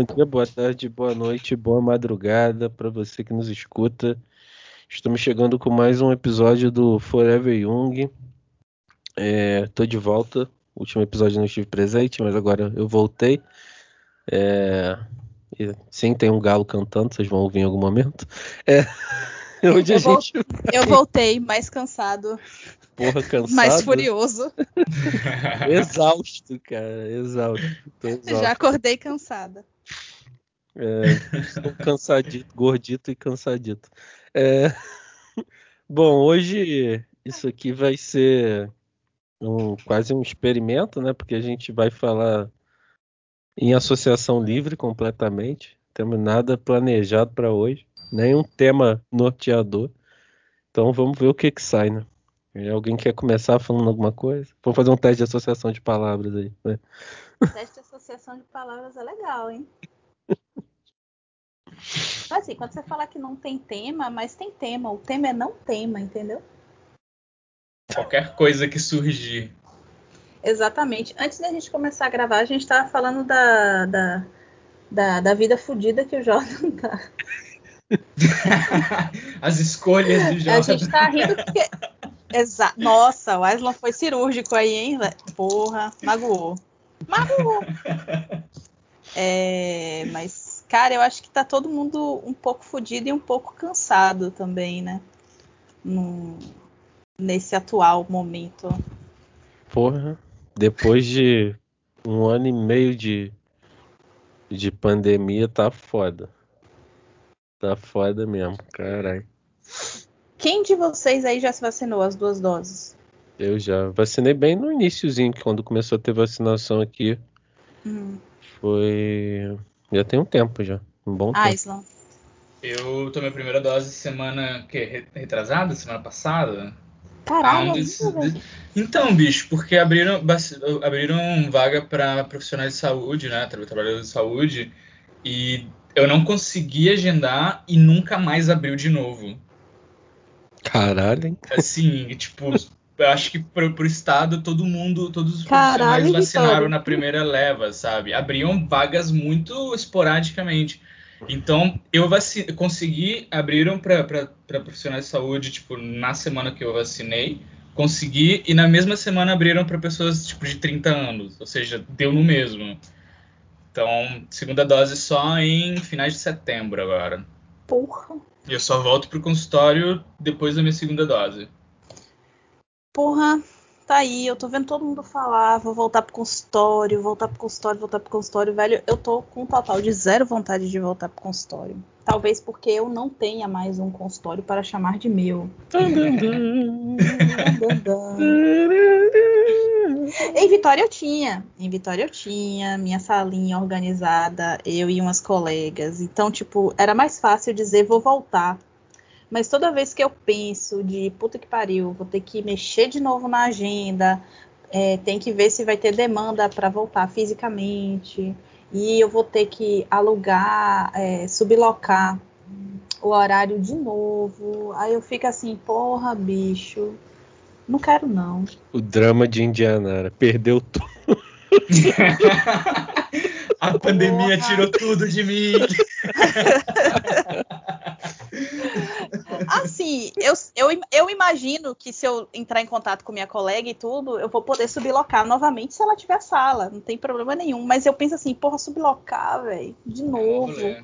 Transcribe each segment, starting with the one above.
Bom dia, boa tarde, boa noite, boa madrugada para você que nos escuta. Estamos chegando com mais um episódio do Forever Young. É, tô de volta. O último episódio não estive presente, mas agora eu voltei. É, sim, tem um galo cantando, vocês vão ouvir em algum momento. É, eu, gente... eu voltei mais cansado. Porra, cansado. Mais furioso. exausto, cara. Exausto. exausto. Já acordei cansada. É, cansadito, gordito e cansadito. É, bom, hoje isso aqui vai ser um, quase um experimento, né? Porque a gente vai falar em associação livre completamente. Temos nada planejado para hoje, nenhum tema norteador. Então vamos ver o que que sai, né? Alguém quer começar falando alguma coisa? Vamos fazer um teste de associação de palavras aí. Né? Teste de associação de palavras é legal, hein? assim, quando você fala que não tem tema, mas tem tema. O tema é não tema, entendeu? Qualquer coisa que surgir. Exatamente. Antes da gente começar a gravar, a gente estava falando da, da, da, da vida fodida que o Jordan tá. As escolhas do Jordan. A gente tá rindo porque. Exa Nossa, o Aslan foi cirúrgico aí, hein? Porra, magoou. Magoou. É, mas Cara, eu acho que tá todo mundo um pouco fodido e um pouco cansado também, né? No, nesse atual momento. Porra, depois de um ano e meio de, de pandemia, tá foda. Tá foda mesmo, caralho. Quem de vocês aí já se vacinou as duas doses? Eu já vacinei bem no iníciozinho, quando começou a ter vacinação aqui. Hum. Foi já tem um tempo já. Um bom ah, tempo. Islam. Eu tomei a primeira dose semana que retrasada, semana passada. Caralho. Ah, Então, bicho, porque abriram, abriram vaga para profissionais de saúde, né? Trabalhadores de saúde. E eu não consegui agendar e nunca mais abriu de novo. Caralho, hein? Assim, tipo, eu acho que pro, pro estado todo mundo, todos os Caralho, profissionais vacinaram Vitória. na primeira leva, sabe? Abriam vagas muito esporadicamente. Então, eu vaci consegui, abriram para profissionais de saúde, tipo, na semana que eu vacinei, consegui, e na mesma semana abriram para pessoas, tipo, de 30 anos, ou seja, deu no mesmo. Então, segunda dose só em finais de setembro agora. Porra. E eu só volto pro consultório depois da minha segunda dose porra, tá aí, eu tô vendo todo mundo falar, vou voltar pro consultório, voltar pro consultório, voltar pro consultório, velho. Eu tô com um total de zero vontade de voltar pro consultório. Talvez porque eu não tenha mais um consultório para chamar de meu. em Vitória eu tinha. Em Vitória eu tinha minha salinha organizada, eu e umas colegas. Então, tipo, era mais fácil dizer vou voltar mas toda vez que eu penso de puta que pariu, vou ter que mexer de novo na agenda, é, tem que ver se vai ter demanda para voltar fisicamente, e eu vou ter que alugar, é, sublocar o horário de novo. Aí eu fico assim, porra, bicho, não quero não. O drama de Indianara, perdeu tudo. A pandemia porra. tirou tudo de mim. Assim, eu, eu, eu imagino que se eu entrar em contato com minha colega e tudo, eu vou poder sublocar novamente se ela tiver sala. Não tem problema nenhum. Mas eu penso assim, porra, sublocar, velho, de novo. É,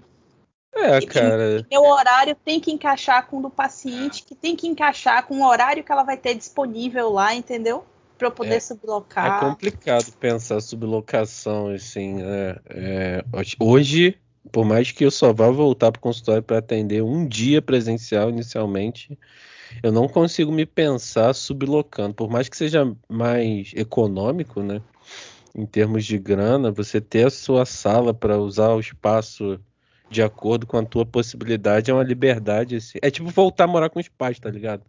e, cara. meu horário tem que encaixar com o do paciente, que tem que encaixar com o horário que ela vai ter disponível lá, entendeu? Para eu poder é, sublocar. É complicado pensar sublocação, assim. É, é, hoje por mais que eu só vá voltar para o consultório para atender um dia presencial inicialmente, eu não consigo me pensar sublocando. Por mais que seja mais econômico, né? Em termos de grana, você ter a sua sala para usar o espaço de acordo com a tua possibilidade é uma liberdade. Assim. É tipo voltar a morar com os pais, tá ligado?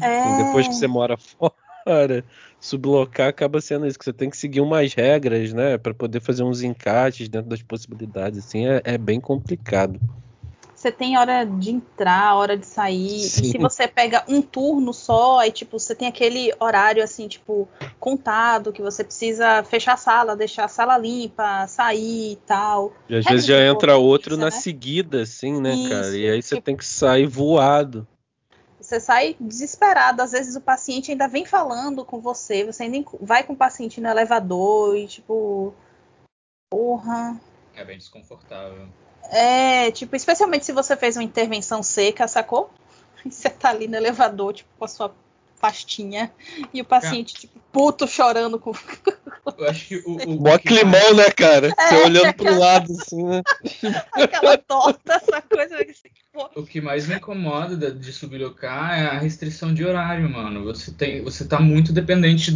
É... Assim, depois que você mora fora sublocar acaba sendo isso, que você tem que seguir umas regras, né? para poder fazer uns encaixes dentro das possibilidades. Assim, é, é bem complicado. Você tem hora de entrar, hora de sair. Sim. E se você pega um turno só, aí tipo, você tem aquele horário assim, tipo, contado, que você precisa fechar a sala, deixar a sala limpa, sair e tal. E às é vezes já entra outro isso, na né? seguida, assim, né, isso, cara? E aí você tipo, tem que sair voado. Você sai desesperado, às vezes o paciente ainda vem falando com você, você ainda vai com o paciente no elevador e tipo. Porra. É bem desconfortável. É, tipo, especialmente se você fez uma intervenção seca, sacou? Você tá ali no elevador, tipo, com a sua pastinha e o paciente, é. tipo, puto chorando com. Eu acho que o. o Mó climão, né, cara? É, você olhando aquela... pro lado, assim, né? aquela torta, essa coisa. Assim, o que mais me incomoda de sublocar é a restrição de horário, mano. Você, tem, você tá muito dependente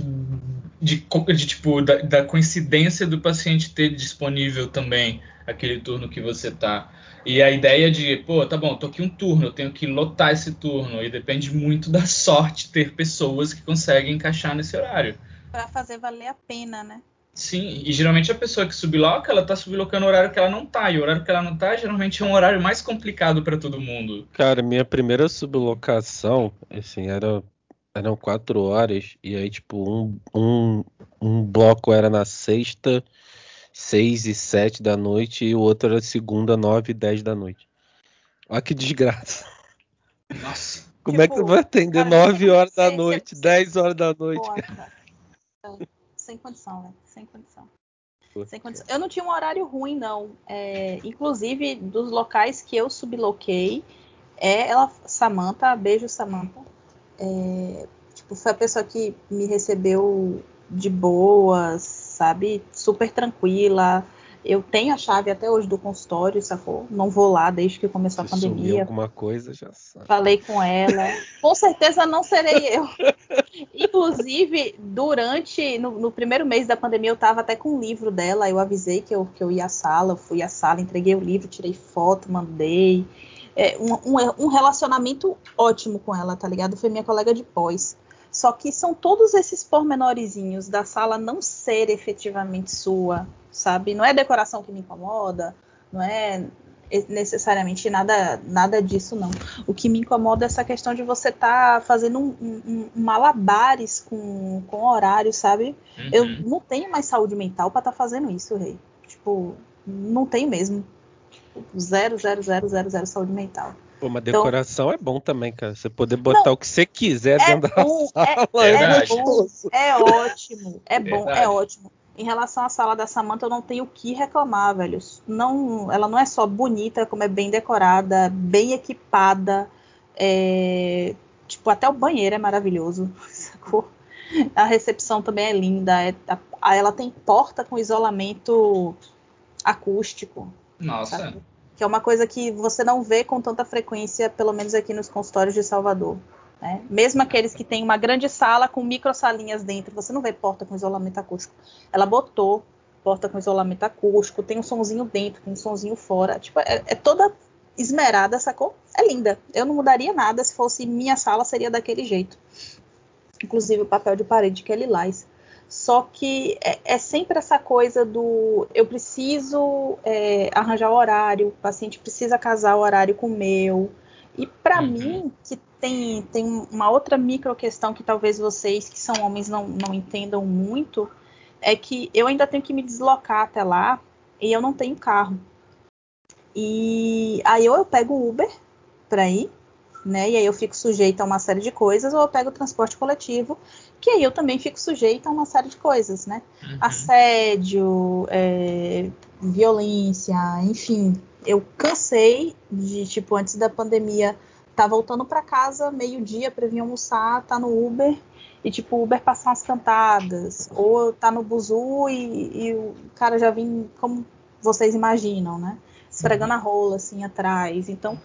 de, de tipo, da, da coincidência do paciente ter disponível também aquele turno que você tá. E a ideia de, pô, tá bom, tô aqui um turno, eu tenho que lotar esse turno. E depende muito da sorte ter pessoas que conseguem encaixar nesse horário. Para fazer valer a pena, né? Sim, e geralmente a pessoa que subloca, ela tá sublocando o horário que ela não tá. E o horário que ela não tá, geralmente é um horário mais complicado para todo mundo. Cara, minha primeira sublocação, assim, era eram quatro horas. E aí, tipo, um, um, um bloco era na sexta 6 e 7 da noite e o outro era segunda, 9 e 10 da noite. Olha que desgraça. Nossa. Como tipo, é que tipo, vai atender cara, 9 horas da noite, 10 horas da noite? Sem condição, né? Sem condição. Sem condição. Eu não tinha um horário ruim, não. É, inclusive, dos locais que eu subloquei, é ela, Samantha, beijo Samantha. É, tipo, foi a pessoa que me recebeu de boas, sabe? Super tranquila. Eu tenho a chave até hoje do consultório, sacou? Não vou lá desde que começou Se a pandemia. alguma coisa, já sabe. Falei com ela. com certeza não serei eu. Inclusive, durante. No, no, primeiro mês da pandemia, eu tava até com um livro dela. Eu avisei que eu, que eu ia à sala, eu fui à sala, entreguei o livro, tirei foto, mandei. É, um, um, um relacionamento ótimo com ela, tá ligado? Foi minha colega de pós. Só que são todos esses pormenorizinhos da sala não ser efetivamente sua, sabe? Não é decoração que me incomoda, não é necessariamente nada nada disso não. O que me incomoda é essa questão de você estar tá fazendo um, um, um, malabares com, com horário, sabe? Uhum. Eu não tenho mais saúde mental para estar tá fazendo isso, rei. Tipo, não tenho mesmo. Tipo, zero, zero, zero, zero, zero saúde mental. Pô, uma então decoração então, é bom também, cara. Você poder botar não, o que você quiser é dentro bom, da sala. É, é, é, bom, é ótimo. É bom, é ótimo. Em relação à sala da Samantha, eu não tenho o que reclamar, velho. Não, ela não é só bonita, como é bem decorada, bem equipada. É, tipo, até o banheiro é maravilhoso. Sacou? A recepção também é linda. É, a, ela tem porta com isolamento acústico. Nossa. Sabe? Que é uma coisa que você não vê com tanta frequência, pelo menos aqui nos consultórios de Salvador. Né? Mesmo aqueles que têm uma grande sala com micro salinhas dentro, você não vê porta com isolamento acústico. Ela botou porta com isolamento acústico, tem um sonzinho dentro, tem um sonzinho fora. Tipo, é, é toda esmerada, sacou? É linda. Eu não mudaria nada se fosse minha sala, seria daquele jeito. Inclusive o papel de parede que é lilás. Só que é, é, sempre essa coisa do eu preciso é, arranjar o horário, o paciente precisa casar o horário com o meu. E para uhum. mim, que tem, tem uma outra micro questão que talvez vocês que são homens não, não entendam muito, é que eu ainda tenho que me deslocar até lá e eu não tenho carro. E aí ou eu pego o Uber para ir, né? E aí eu fico sujeita a uma série de coisas, ou eu pego o transporte coletivo, que aí eu também fico sujeita a uma série de coisas, né? Uhum. Assédio, é, violência, enfim. Eu cansei de, tipo, antes da pandemia, tá voltando para casa meio-dia para vir almoçar, tá no Uber e tipo o Uber passar umas cantadas, ou tá no buzu e, e o cara já vem como vocês imaginam, né? Esfregando uhum. a rola assim atrás. Então,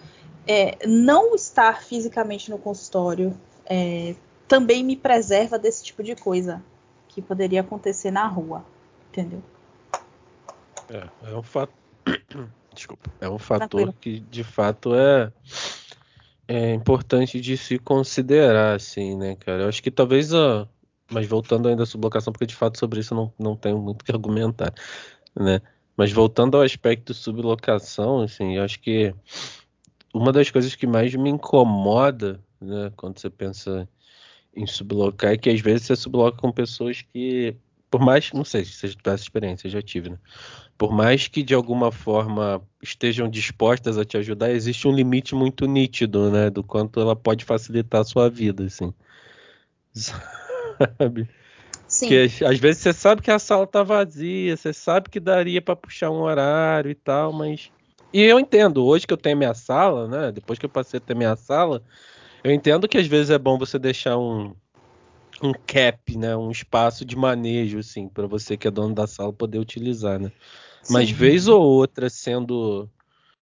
é, não estar fisicamente no consultório é, também me preserva desse tipo de coisa que poderia acontecer na rua, entendeu? É, é um fato. Desculpa. É um fator Tranquilo. que de fato é, é importante de se considerar, assim, né, cara? Eu acho que talvez a. Mas voltando ainda à sublocação, porque de fato sobre isso eu não, não tenho muito que argumentar, né? Mas voltando ao aspecto sublocação, assim, eu acho que uma das coisas que mais me incomoda, né, quando você pensa em sublocar, é que às vezes você subloca com pessoas que, por mais, não sei se você tivesse experiência, eu já tive, né? Por mais que de alguma forma estejam dispostas a te ajudar, existe um limite muito nítido, né, do quanto ela pode facilitar a sua vida, assim. Sabe? Sim. Porque às vezes você sabe que a sala tá vazia, você sabe que daria para puxar um horário e tal, mas. E eu entendo, hoje que eu tenho minha sala, né? Depois que eu passei a ter minha sala, eu entendo que às vezes é bom você deixar um, um cap, né? Um espaço de manejo, assim, para você que é dono da sala poder utilizar, né? Sim. Mas vez ou outra, sendo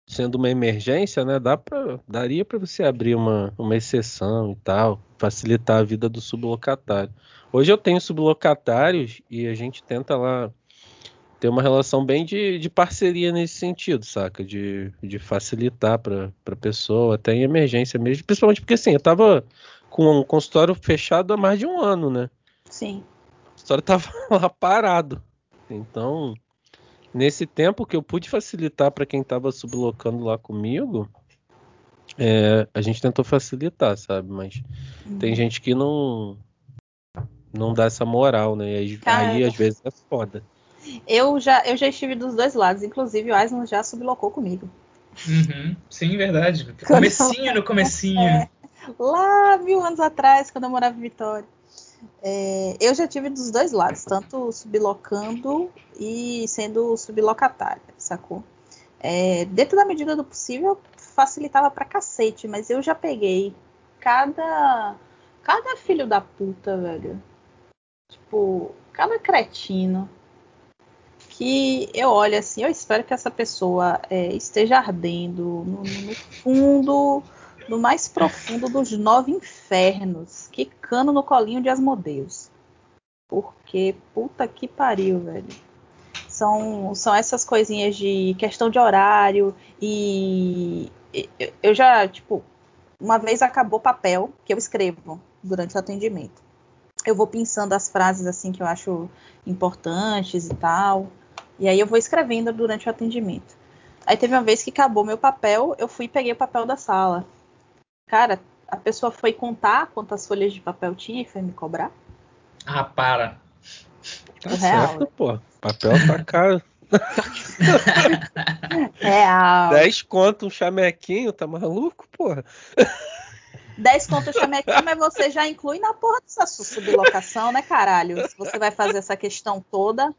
sendo uma emergência, né? Dá pra, daria para você abrir uma, uma exceção e tal, facilitar a vida do sublocatário. Hoje eu tenho sublocatários e a gente tenta lá ter uma relação bem de, de parceria nesse sentido, saca? De, de facilitar para a pessoa, até em emergência mesmo. Principalmente porque assim, eu tava com um consultório fechado há mais de um ano, né? Sim. O consultório tava lá parado. Então, nesse tempo que eu pude facilitar para quem tava sublocando lá comigo, é, a gente tentou facilitar, sabe? Mas uhum. tem gente que não não dá essa moral, né? Aí, aí às vezes é foda. Eu já, eu já estive dos dois lados, inclusive o Aislan já sublocou comigo. Uhum, sim, verdade. Comecinho no comecinho. É, lá mil anos atrás, quando eu morava em Vitória. É, eu já tive dos dois lados, tanto sublocando e sendo sublocatária, sacou? É, dentro da medida do possível, facilitava pra cacete, mas eu já peguei cada cada filho da puta, velho. Tipo, cada cretino que eu olho assim, eu espero que essa pessoa é, esteja ardendo no, no, fundo, no mais profundo dos nove infernos, quicando no colinho de Asmodeus. Porque, puta que pariu, velho. São, são essas coisinhas de questão de horário e eu já, tipo, uma vez acabou papel que eu escrevo durante o atendimento. Eu vou pensando as frases assim que eu acho importantes e tal. E aí eu vou escrevendo durante o atendimento. Aí teve uma vez que acabou meu papel, eu fui e peguei o papel da sala. Cara, a pessoa foi contar quantas folhas de papel tinha e foi me cobrar. Ah, para. Tá o certo, real. pô. Papel tá caro. Real. 10 conto um chamequinho, tá maluco, porra? 10 conto um chamequinho, mas você já inclui na porra dessa sublocação, né, caralho? Se você vai fazer essa questão toda.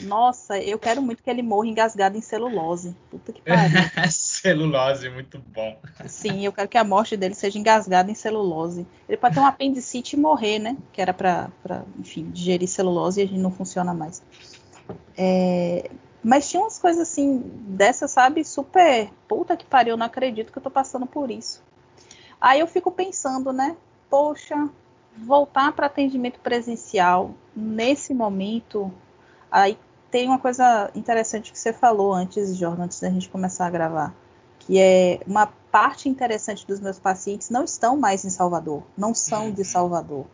Nossa, eu quero muito que ele morra engasgado em celulose. Puta que pariu. celulose, muito bom. Sim, eu quero que a morte dele seja engasgada em celulose. Ele pode ter um apendicite e morrer, né? Que era pra, pra enfim, digerir celulose e a gente não funciona mais. É, mas tinha umas coisas assim, dessa, sabe, super. Puta que pariu, eu não acredito que eu tô passando por isso. Aí eu fico pensando, né? Poxa, voltar para atendimento presencial nesse momento Aí tem uma coisa interessante que você falou antes, Jordan, antes da gente começar a gravar, que é uma parte interessante dos meus pacientes não estão mais em Salvador, não são de uhum. Salvador,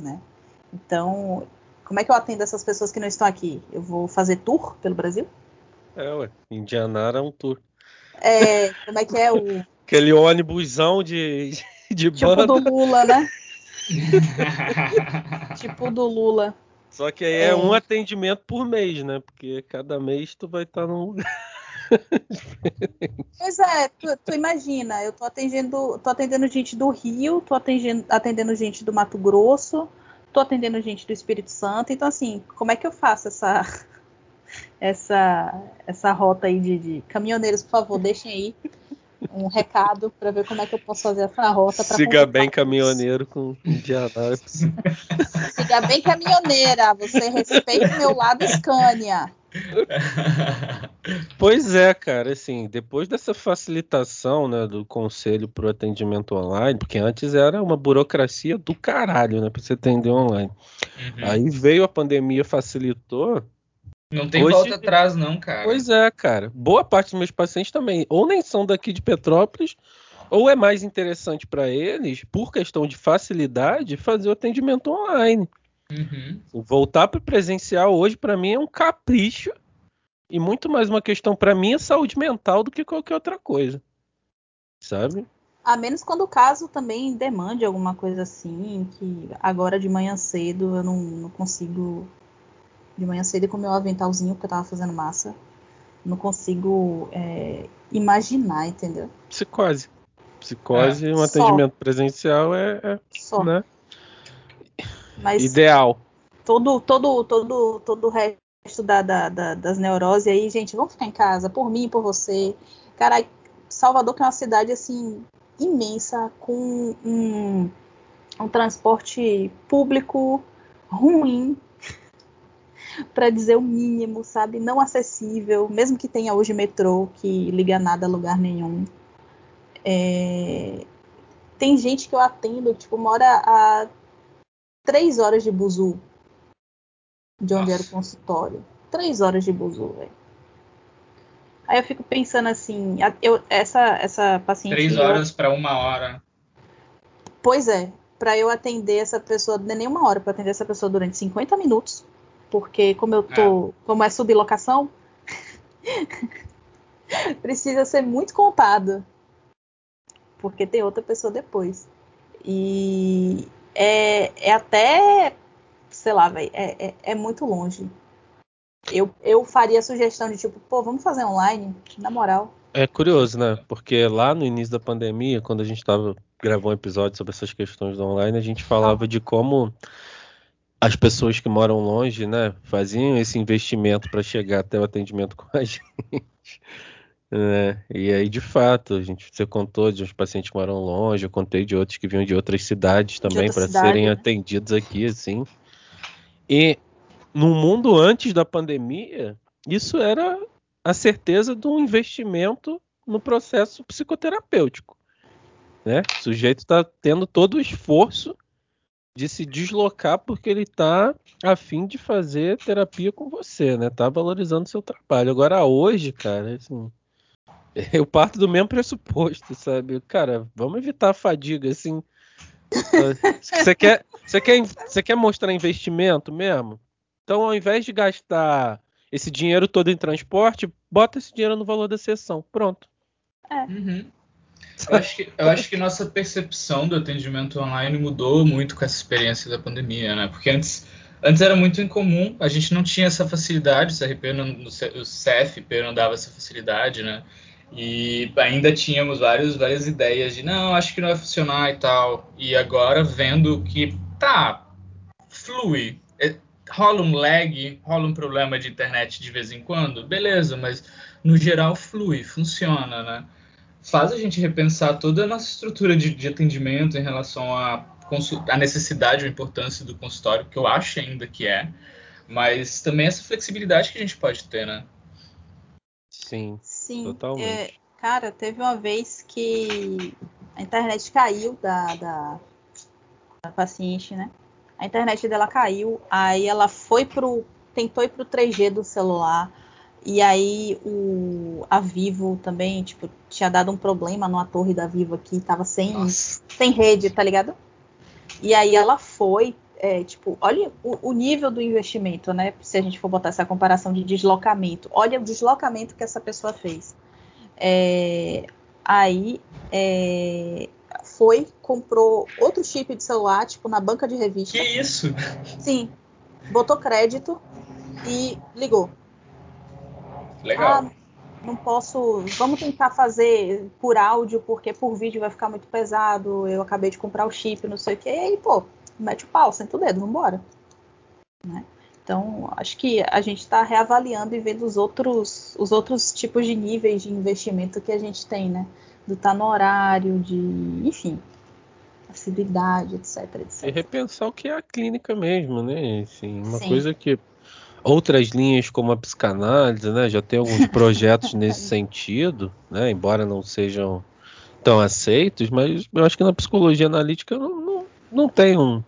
né? Então, como é que eu atendo essas pessoas que não estão aqui? Eu vou fazer tour pelo Brasil? É, ué, Indianara é um tour. É, como é que é o aquele ônibusão de de tipo banda. do Lula, né? tipo do Lula. Só que aí é, é um atendimento por mês, né? Porque cada mês tu vai estar num lugar. pois é, tu, tu, imagina, eu tô atendendo, tô atendendo gente do Rio, tô atendendo, atendendo gente do Mato Grosso, tô atendendo gente do Espírito Santo, então assim, como é que eu faço essa essa essa rota aí de, de caminhoneiros, por favor, deixem aí um recado para ver como é que eu posso fazer essa rota. Siga bem caminhoneiro com Indianápolis. Siga bem caminhoneira, você respeita o meu lado Scania. Pois é, cara, assim, depois dessa facilitação, né, do conselho para o atendimento online, porque antes era uma burocracia do caralho, né, para você atender online. Uhum. Aí veio a pandemia, facilitou, não tem Hoje, volta atrás, não, cara. Pois é, cara. Boa parte dos meus pacientes também, ou nem são daqui de Petrópolis, ou é mais interessante para eles, por questão de facilidade, fazer o atendimento online. Uhum. Voltar para presencial hoje, para mim, é um capricho. e muito mais uma questão para minha saúde mental do que qualquer outra coisa. Sabe? A menos quando o caso também demande alguma coisa assim, que agora de manhã cedo eu não, não consigo. De manhã cedo com meu aventalzinho, que eu tava fazendo massa. Não consigo é, imaginar, entendeu? Psicose. Psicose, é, um atendimento presencial é, é só. Né? Mas ideal. Todo, todo, todo, todo o resto da, da, da, das neuroses aí, gente, vamos ficar em casa, por mim, por você. Cara, Salvador que é uma cidade assim imensa, com um, um transporte público ruim, para dizer o mínimo, sabe? Não acessível, mesmo que tenha hoje metrô que liga nada a lugar nenhum. É... Tem gente que eu atendo, tipo, mora a três horas de buzu de onde Nossa. era o consultório. Três horas de buzu, velho. Aí eu fico pensando assim, eu, essa, essa paciente. Três horas para uma hora. Pois é, para eu atender essa pessoa, não é nem uma hora para atender essa pessoa durante 50 minutos, porque como eu tô, é. como é sublocação, precisa ser muito contado, porque tem outra pessoa depois. E é, é até, sei lá, véio, é, é, é muito longe. Eu, eu faria a sugestão de tipo, pô, vamos fazer online, na moral. É curioso, né? Porque lá no início da pandemia, quando a gente tava gravando um episódio sobre essas questões do online, a gente falava de como as pessoas que moram longe, né, faziam esse investimento para chegar até o atendimento com a gente. Né? E aí, de fato, a gente você contou de uns pacientes que moram longe, eu contei de outros que vinham de outras cidades também para serem né? atendidos aqui, assim. E no mundo antes da pandemia, isso era a certeza de um investimento no processo psicoterapêutico. Né? O sujeito está tendo todo o esforço de se deslocar porque ele está a fim de fazer terapia com você, né? Tá valorizando seu trabalho. Agora hoje, cara, assim, eu parto do mesmo pressuposto, sabe? Cara, vamos evitar a fadiga, assim. Você quer, você quer, você quer mostrar investimento mesmo? Então, ao invés de gastar esse dinheiro todo em transporte, bota esse dinheiro no valor da sessão. Pronto. É. Uhum. Eu, acho que, eu acho que nossa percepção do atendimento online mudou muito com essa experiência da pandemia, né? Porque antes, antes era muito incomum, a gente não tinha essa facilidade, o CRP, não, o CFP não dava essa facilidade, né? E ainda tínhamos vários, várias ideias de não, acho que não vai funcionar e tal. E agora vendo que tá, flui, rola um lag, rola um problema de internet de vez em quando, beleza, mas no geral flui, funciona, né? Faz a gente repensar toda a nossa estrutura de, de atendimento em relação à a, a necessidade ou importância do consultório, que eu acho ainda que é, mas também essa flexibilidade que a gente pode ter, né? Sim, Sim totalmente. É, cara, teve uma vez que a internet caiu da, da, da paciente, né? a internet dela caiu, aí ela foi pro. tentou ir pro 3G do celular. E aí o, a Vivo também, tipo, tinha dado um problema numa torre da Vivo aqui, tava sem, sem rede, tá ligado? E aí ela foi, é, tipo, olha o, o, nível do investimento, né? Se a gente for botar essa comparação de deslocamento, olha o deslocamento que essa pessoa fez. É, aí é, foi, comprou outro chip de celular, tipo, na banca de revista. Que isso? Sim. Botou crédito e ligou. Legal. Ah, não posso. Vamos tentar fazer por áudio, porque por vídeo vai ficar muito pesado. Eu acabei de comprar o chip, não sei o que. E aí, pô, mete o pau, senta o dedo, vambora. Né? Então, acho que a gente está reavaliando e vendo os outros, os outros tipos de níveis de investimento que a gente tem, né? do estar tá no horário, de, enfim, acessibilidade, etc, etc. E repensar o que é a clínica mesmo, né? Assim, uma Sim. coisa que outras linhas como a psicanálise, né, já tem alguns projetos nesse sentido, né, embora não sejam tão aceitos, mas eu acho que na psicologia analítica não, não, não tem um,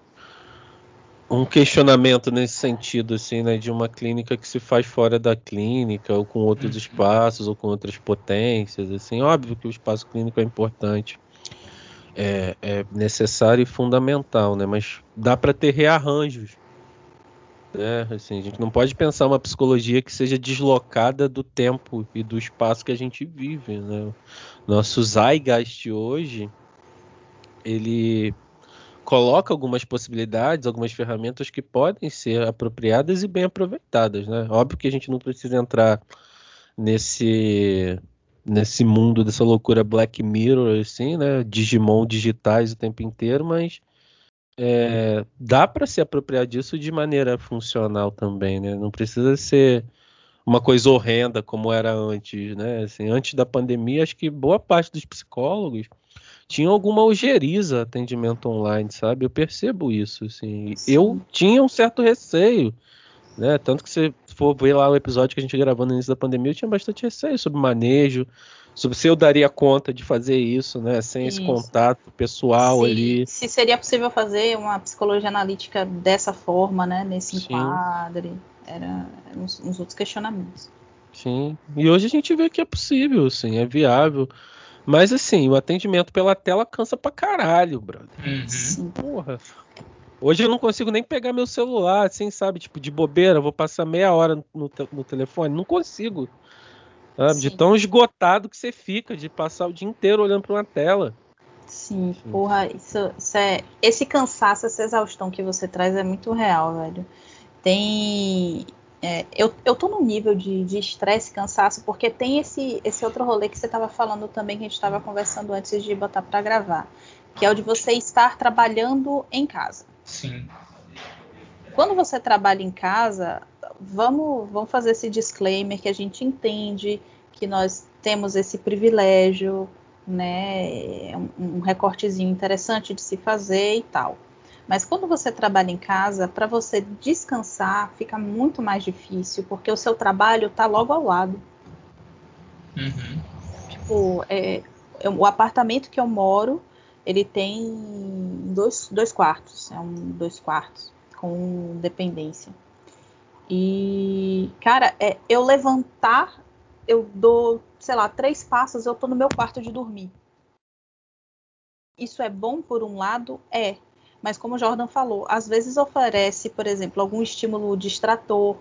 um questionamento nesse sentido, assim, né, de uma clínica que se faz fora da clínica, ou com outros uhum. espaços, ou com outras potências, assim, óbvio que o espaço clínico é importante, é, é necessário e fundamental, né, mas dá para ter rearranjos É, assim, a gente não pode pensar uma psicologia que seja deslocada do tempo e do espaço que a gente vive, né? Nosso Zeitgeist hoje, ele coloca algumas possibilidades, algumas ferramentas que podem ser apropriadas e bem aproveitadas, né? Óbvio que a gente não precisa entrar nesse nesse mundo dessa loucura Black Mirror, assim, né? Digimon digitais o tempo inteiro, mas é, dá para se apropriar disso de maneira funcional também, né? Não precisa ser uma coisa horrenda como era antes, né? Assim, antes da pandemia, acho que boa parte dos psicólogos tinha alguma ojeriza atendimento online, sabe? Eu percebo isso, assim. Sim. Eu tinha um certo receio, né? Tanto que se for ver lá o episódio que a gente gravou no início da pandemia, eu tinha bastante receio sobre manejo, sobre se eu daria conta de fazer isso, né? Sem isso. esse contato pessoal se, ali. Se seria possível fazer uma psicologia analítica dessa forma, né? Nesse Sim. enquadre. Era uns, uns, outros questionamentos. Sim. E hoje a gente vê que é possível, sim, é viável. Mas assim, o atendimento pela tela cansa pra caralho, brother. Uhum. Porra. Hoje eu não consigo nem pegar meu celular, assim, sabe? Tipo, de bobeira, vou passar meia hora no, no telefone. Não consigo. Sabe? De tão esgotado que você fica, de passar o dia inteiro olhando para uma tela. Sim, Sim. porra, isso, isso, é. Esse cansaço, essa exaustão que você traz é muito real, velho. Tem. É, eu, eu tô num nível de estresse e cansaço, porque tem esse, esse outro rolê que você estava falando também, que a gente estava conversando antes de botar para gravar, que é o de você estar trabalhando em casa. Sim. Quando você trabalha em casa, vamos, vamos fazer esse disclaimer que a gente entende que nós temos esse privilégio, né? Um, um recortezinho interessante de se fazer e tal. Mas quando você trabalha em casa, para você descansar fica muito mais difícil, porque o seu trabalho está logo ao lado. Uhum. Tipo, é, o apartamento que eu moro, ele tem dois, dois quartos, é um dois quartos com dependência. E, cara, é, eu levantar, eu dou, sei lá, três passos, eu tô no meu quarto de dormir. Isso é bom por um lado? É. Mas como o Jordan falou, às vezes oferece, por exemplo, algum estímulo distrator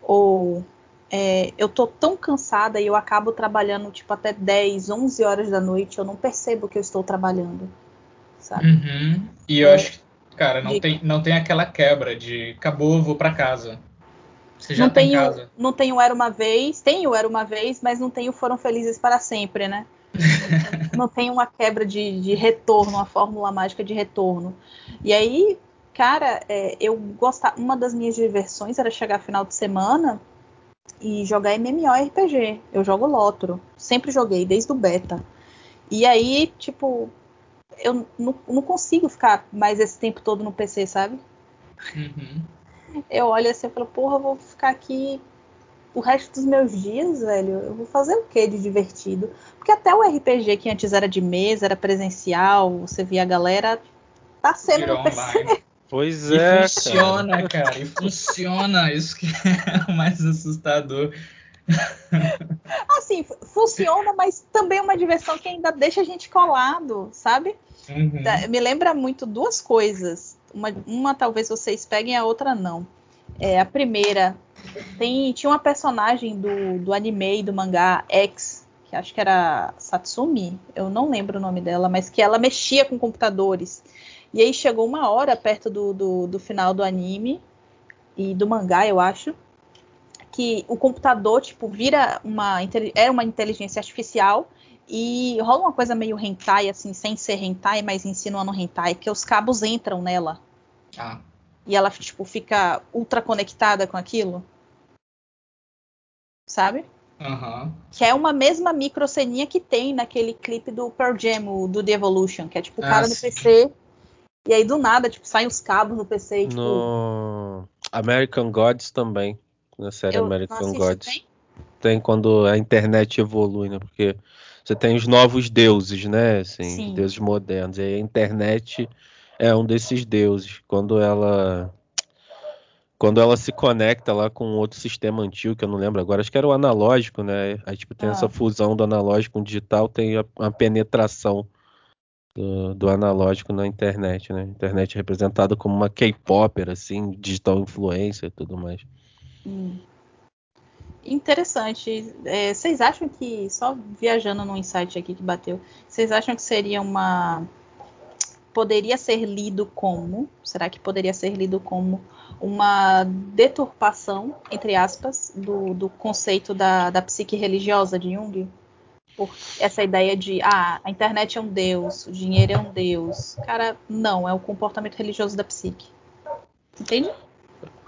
ou é, eu tô tão cansada e eu acabo trabalhando tipo até 10, 11 horas da noite, eu não percebo que eu estou trabalhando, sabe? Uhum. E eu é, acho que, cara, não, de... tem, não tem aquela quebra de acabou, vou para casa. Você já não tá tenho, casa. Não tenho Era Uma Vez, tenho Era Uma Vez, mas não tenho Foram Felizes para Sempre, né? não tem uma quebra de, de, retorno, uma fórmula mágica de retorno. E aí, cara, é, eu gostava. Uma das minhas diversões era chegar final de semana e jogar MMORPG. Eu jogo Lotro. Sempre joguei, desde o beta. E aí, tipo, eu não, não consigo ficar mais esse tempo todo no PC, sabe? Uhum. Eu olho assim e falo, porra, eu vou ficar aqui o resto dos meus dias, velho, eu vou fazer o que de divertido? Porque até o RPG que antes era de mesa, era presencial, você via a galera, tá sendo Virou no PC. Online. Pois é. E funciona, cara. cara. E funciona. Isso que é o mais assustador. Assim, funciona, mas também é uma diversão que ainda deixa a gente colado, sabe? Uhum. Me lembra muito duas coisas. Uma, uma talvez vocês peguem, a outra não. É, a primeira, tem, tinha uma personagem do, do anime e do mangá X, que acho que era Satsumi, eu não lembro o nome dela, mas que ela mexia com computadores. E aí chegou uma hora perto do, do, do final do anime e do mangá, eu acho, que o computador, tipo, vira uma, era uma inteligência artificial e rola uma coisa meio hentai, assim, sem ser hentai, mas insinuando hentai, que os cabos entram nela. Ah. E ela, tipo, fica ultra conectada com aquilo sabe? Uhum. Que é uma mesma microceninha que tem naquele clipe do Pearl Jam, do The Evolution, que é tipo o ah, cara no PC e aí do nada, tipo, saem os cabos no PC e, tipo... No American Gods também, na série Eu American Gods. Tem? tem quando a internet evolui, né? Porque você tem os novos deuses, né? Assim, Sim. deuses modernos. E a internet é um desses deuses. Quando ela quando ela se conecta lá com outro sistema antigo, que eu não lembro agora, acho que era o analógico, né? Aí tipo, tem ah. essa fusão do analógico com o digital, tem a, a penetração do, do, analógico na internet, né? Internet representada como uma K-popper, assim, digital influencer e tudo mais. Hum. Interessante. É, vocês acham que, só viajando num insight aqui que bateu, vocês acham que seria uma. Poderia ser lido como? Será que poderia ser lido como uma deturpação, entre aspas, do, do conceito da, da psique religiosa de Jung? Por essa ideia de, ah, a internet é um deus, o dinheiro é um deus. Cara, não, é o comportamento religioso da psique. Entende?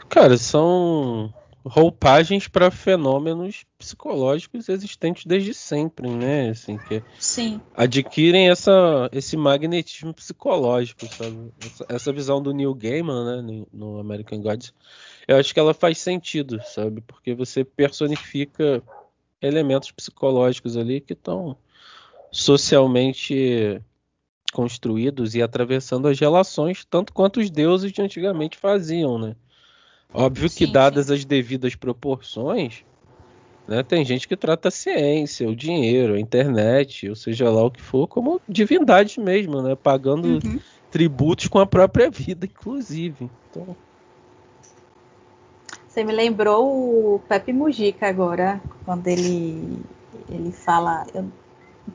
Cara, são roupagens para fenômenos psicológicos existentes desde sempre, né? Assim, que Sim. adquirem essa, esse magnetismo psicológico, sabe? Essa, essa, visão do Neil Gaiman, né, no American Gods, eu acho que ela faz sentido, sabe? Porque você personifica elementos psicológicos ali que estão socialmente construídos e atravessando as relações, tanto quanto os deuses de antigamente faziam, né? Óbvio que, sim, dadas sim. as devidas proporções, né, tem gente que trata a ciência, o dinheiro, a internet, ou seja lá o que for, como divindades mesmo, né? Pagando uhum. tributos com a própria vida, inclusive. Então... Você me lembrou o Pepe Mujica agora, quando ele, ele fala. Eu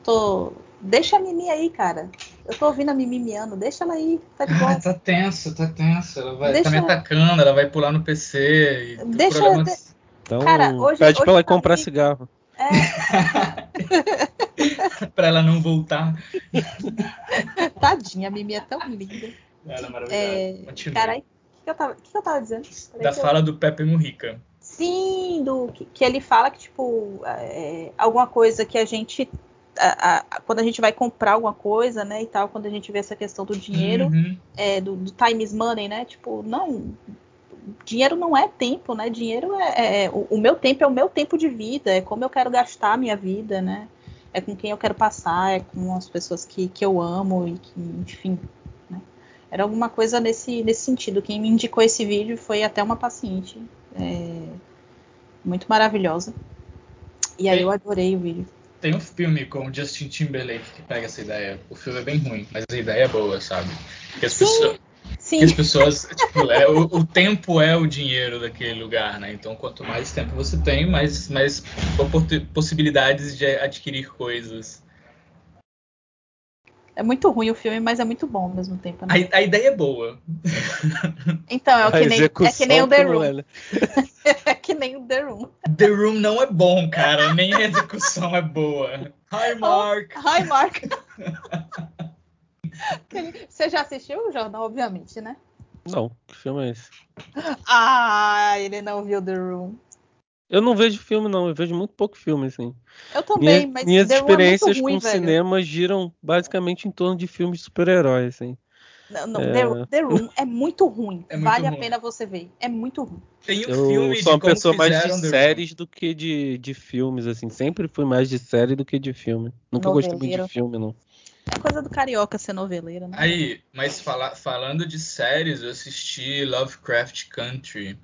tô Deixa a Mimi aí, cara. Eu tô ouvindo a Mimi miando. Deixa ela aí. Tá de boa. Ah, tá tenso, tá tenso. Ela vai Deixa... tá me atacando, ela vai pular no PC. E Deixa programa... de... Então, cara, hoje, pede hoje pra ela tá comprar Mimi... cigarro. É. pra ela não voltar. Tadinha, a Mimi é tão linda. Ela é maravilhosa. É... Cara, o que, eu tava, que eu tava dizendo? da fala eu... do Pepe Murrica. Sim, do que, que, ele fala que, tipo, é, alguma coisa que a gente a, a, quando a gente vai comprar alguma coisa, né, e tal, quando a gente vê essa questão do dinheiro, uhum. é, do, do time is money, né, tipo, não, dinheiro não é tempo, né, dinheiro é, é, é o, o, meu tempo é o meu tempo de vida, é como eu quero gastar a minha vida, né, é com quem eu quero passar, é com as pessoas que, que eu amo e que, enfim, né, era alguma coisa nesse, nesse sentido, quem me indicou esse vídeo foi até uma paciente, é, muito maravilhosa, e aí eu adorei o vídeo. Tem um filme com o Justin Timberlake que pega essa ideia. O filme é bem ruim, mas a ideia é boa, sabe? Que as sim, pessoas, sim. As pessoas tipo, é, o, o, tempo é o dinheiro daquele lugar, né? Então, quanto mais tempo você tem, mais, mais possibilidades de adquirir coisas. É muito ruim o filme, mas é muito bom ao mesmo tempo. Né? A, a, ideia é boa. Então, é, que nem, é que nem o The Room. É, né? é que nem o The Room. The Room não é bom, cara. Nem a execução é boa. Hi, Mark. Oh, hi, Mark. Você já assistiu o jornal, obviamente, né? Não, que filme é esse? Ah, ele não viu The Room. Eu não vejo filme, não. Eu vejo muito pouco filme, assim. Eu também, Minha, mas Minhas The experiências é ruim, com velho. cinema giram basicamente em torno de filmes de super-heróis, assim. Não, não é... The, The, Room é muito ruim. É muito vale ruim. a pena você ver. É muito ruim. Tem um eu filme sou uma pessoa mais de séries do que de, de filmes, assim. Sempre fui mais de série do que de filme. Nunca Noveleiro. gostei muito de filme, não. É coisa do carioca ser noveleira, né? Aí, mas fala, falando de séries, eu assisti Lovecraft Country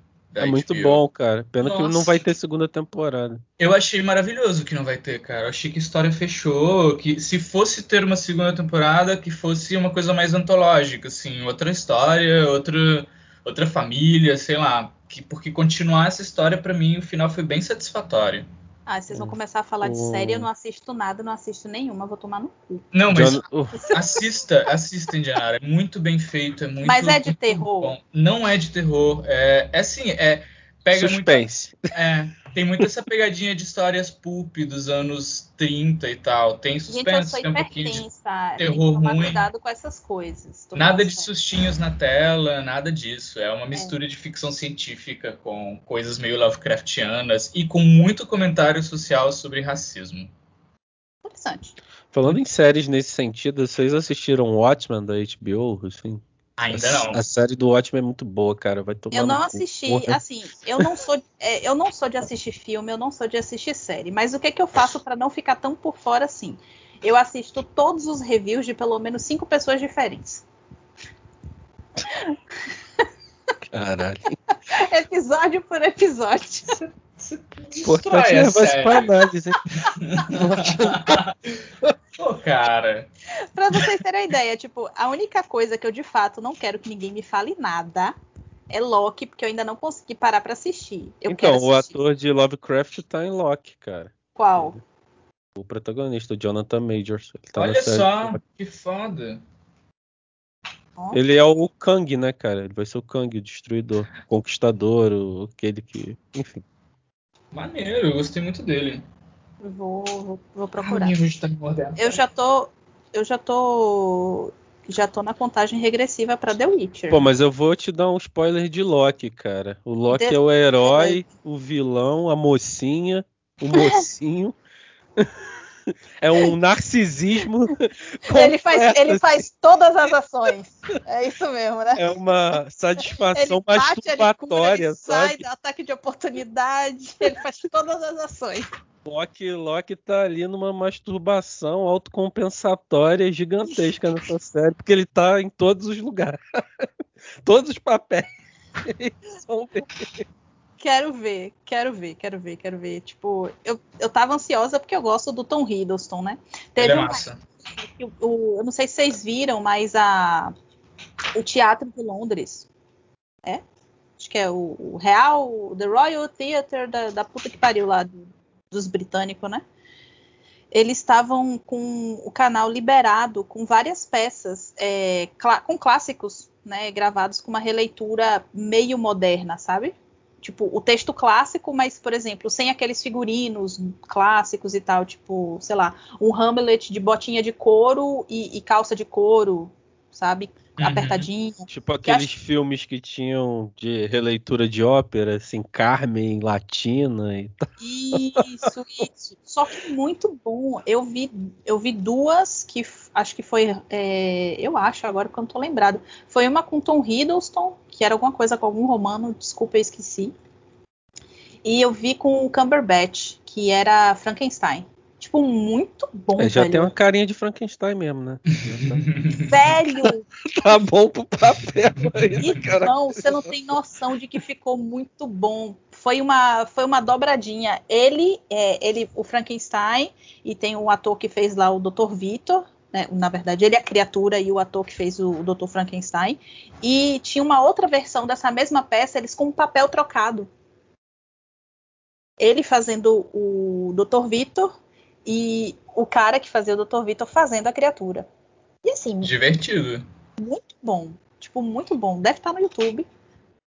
é muito bom, cara. Pena Nossa. que não vai ter segunda temporada. Eu achei maravilhoso que não vai ter, cara. Eu achei que a história fechou, que se fosse ter uma segunda temporada, que fosse uma coisa mais antológica, assim, outra história, outra, outra família, sei lá. Que, porque continuar essa história, para mim, o final foi bem satisfatório. Ah, vocês vão começar a falar de série, eu não assisto nada, não assisto nenhuma, vou tomar no cu. Não, mas John... assista, assista, Indiana. É muito bem feito, é muito Mas é de terror. Bom. Não é de terror. É, é assim, é. Pega Suspense. Muito, é, tem muito essa pegadinha de histórias pulp dos anos 30 e tal. Tem suspense, Gente, tem um pouquinho de terror ruim. cuidado com essas coisas. Nada de sustinhos na tela, nada disso. É uma é. mistura é. de ficção científica com coisas meio Lovecraftianas e com muito comentário social sobre racismo. Interessante. Falando em séries nesse sentido, vocês assistiram Watchmen da HBO, assim? Ainda não. A série do Watchmen é muito boa, cara. Vai tomar Eu não assisti, assim, eu não sou, é, eu não sou de assistir filme, eu não sou de assistir série. Mas o que, é que eu faço para não ficar tão por fora assim? Eu assisto todos os reviews de pelo menos cinco pessoas diferentes. Caralho. episódio por episódio. Importante é levar isso pra análise. Pô, cara. pra vocês terem a ideia, tipo, a única coisa que eu de fato não quero que ninguém me fale nada é Loki, porque eu ainda não consegui parar para assistir. Eu então, assistir. o ator de Lovecraft tá em Loki, cara. Qual? O protagonista, o Jonathan Majors. Tá Olha só, que foda. Ele é o Kang, né, cara? Ele vai ser o Kang, o destruidor, o conquistador, o, aquele que. Enfim. Maneiro, eu gostei muito dele. Vou, vou, vou procurar. Ah, eu já tô. Eu já tô. Já tô na contagem regressiva para The Witcher. Pô, mas eu vou te dar um spoiler de Loki, cara. O Loki The... é o herói, o vilão, a mocinha, o mocinho. É um narcisismo. ele faz, ele faz todas as ações. É isso mesmo, né? É uma satisfação ele masturbatória, bate, ele cura, ele sai, ataque de oportunidade, ele faz todas as ações. Loki, Loki tá ali numa masturbação autocompensatória gigantesca nessa série, porque ele tá em todos os lugares. todos os papéis. Quero ver, quero ver, quero ver, quero ver. Tipo, eu, eu tava ansiosa porque eu gosto do Tom Hiddleston, né? Teve Ele é massa. Um, o, eu não sei se vocês viram, mas a, o Teatro de Londres. É? Acho que é o, o Real, The Royal Theatre da, da puta que pariu lá do, dos britânicos, né? Eles estavam com o canal liberado com várias peças, é, cl com clássicos, né? Gravados com uma releitura meio moderna, sabe? Tipo, o texto clássico, mas, por exemplo, sem aqueles figurinos clássicos e tal, tipo, sei lá, um Hamlet de botinha de couro e, e calça de couro, sabe? Apertadinha. Tipo aqueles acho... filmes que tinham de releitura de ópera, assim, Carmen Latina e tal. Isso, isso. Só que muito bom. Eu vi, eu vi duas que acho que foi. É, eu acho agora que eu não tô lembrado. Foi uma com Tom Hiddleston, que era alguma coisa com algum romano, desculpa, eu esqueci. E eu vi com o Cumberbatch, que era Frankenstein. Tipo, muito bom, é, já velho. tem uma carinha de Frankenstein mesmo, né? velho! tá bom pro papel aí, cara. Não, você não tem noção de que ficou muito bom. Foi uma, foi uma dobradinha. Ele, é, ele, o Frankenstein, e tem o ator que fez lá o Dr. Vitor, né? Na verdade, ele é a criatura e o ator que fez o, o Dr. Frankenstein. E tinha uma outra versão dessa mesma peça, eles com um papel trocado. Ele fazendo o Dr. Vitor e o cara que fazia o Dr. Vitor fazendo a criatura. E assim. Divertido. Muito bom. Tipo, muito bom. Deve estar no YouTube.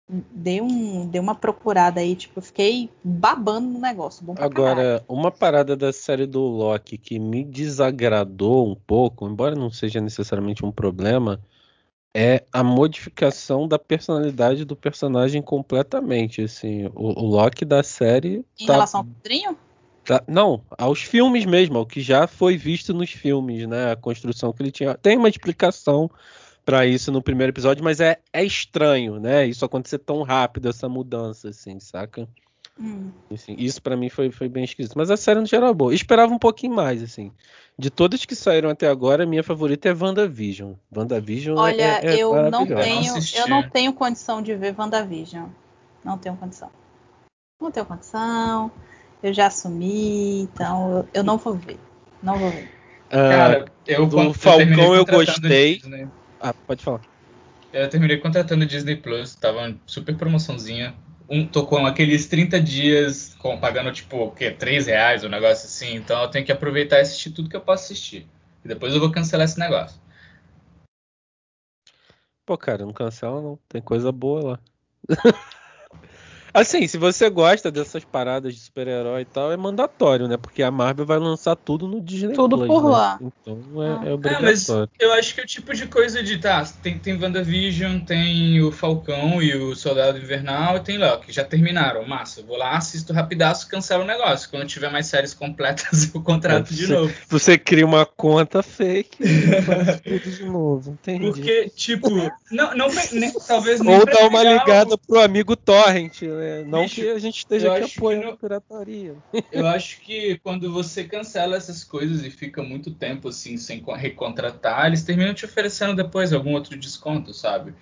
Dei, um, dei uma procurada aí, tipo, fiquei babando no negócio. Agora, caralho. uma parada da série do Loki que me desagradou um pouco, embora não seja necessariamente um problema, é a modificação da personalidade do personagem completamente. Assim, o, o Loki da série. Em tá... relação ao quadrinho? Tá, não, aos filmes mesmo, ao que já foi visto nos filmes, né? A construção que ele tinha. Tem uma explicação para isso no primeiro episódio, mas é, é estranho, né? Isso acontecer tão rápido, essa mudança, assim, saca? Hum. Assim, isso para mim foi, foi bem esquisito. Mas a série no geral é boa. esperava um pouquinho mais, assim. De todas que saíram até agora, a minha favorita é WandaVision. WandaVision Olha, é, é eu não tenho, eu não tenho condição de ver WandaVision. Não tenho condição. Não tenho condição eu já assumi, então eu, não vou ver. Não vou ver. Uh, Cara, eu do Falcão eu gostei. Ah, pode falar. Eu terminei contratando Disney Plus, tava super promoçãozinha. Um, tô com aqueles 30 dias com, pagando tipo o quê? 3 reais, um negócio assim. Então eu tenho que aproveitar e assistir tudo que eu posso assistir. E depois eu vou cancelar esse negócio. Pô, cara, não cancela não. Tem coisa boa lá. Assim, se você gosta dessas paradas de super-herói e tal, é mandatório, né? Porque a Marvel vai lançar tudo no Disney Tudo Plus, por né? lá. Então é, é obrigatório. É, mas eu acho que é o tipo de coisa de, tá, tem, tem WandaVision, tem o Falcão e o Soldado Invernal e tem Loki, já terminaram, massa. Vou lá, assisto rapidaço, cancelo o negócio. Quando tiver mais séries completas, eu contrato é, de você, novo. Você cria uma conta fake e faz tudo de novo, entendi. Porque, tipo, não, não, nem, talvez nem Ou dá uma ligada o... pro amigo Torrent, né? É, não Bicho, que a gente esteja aqui apoiando a pirataria. Eu acho que quando você cancela essas coisas e fica muito tempo assim sem recontratar, eles terminam te oferecendo depois algum outro desconto, sabe?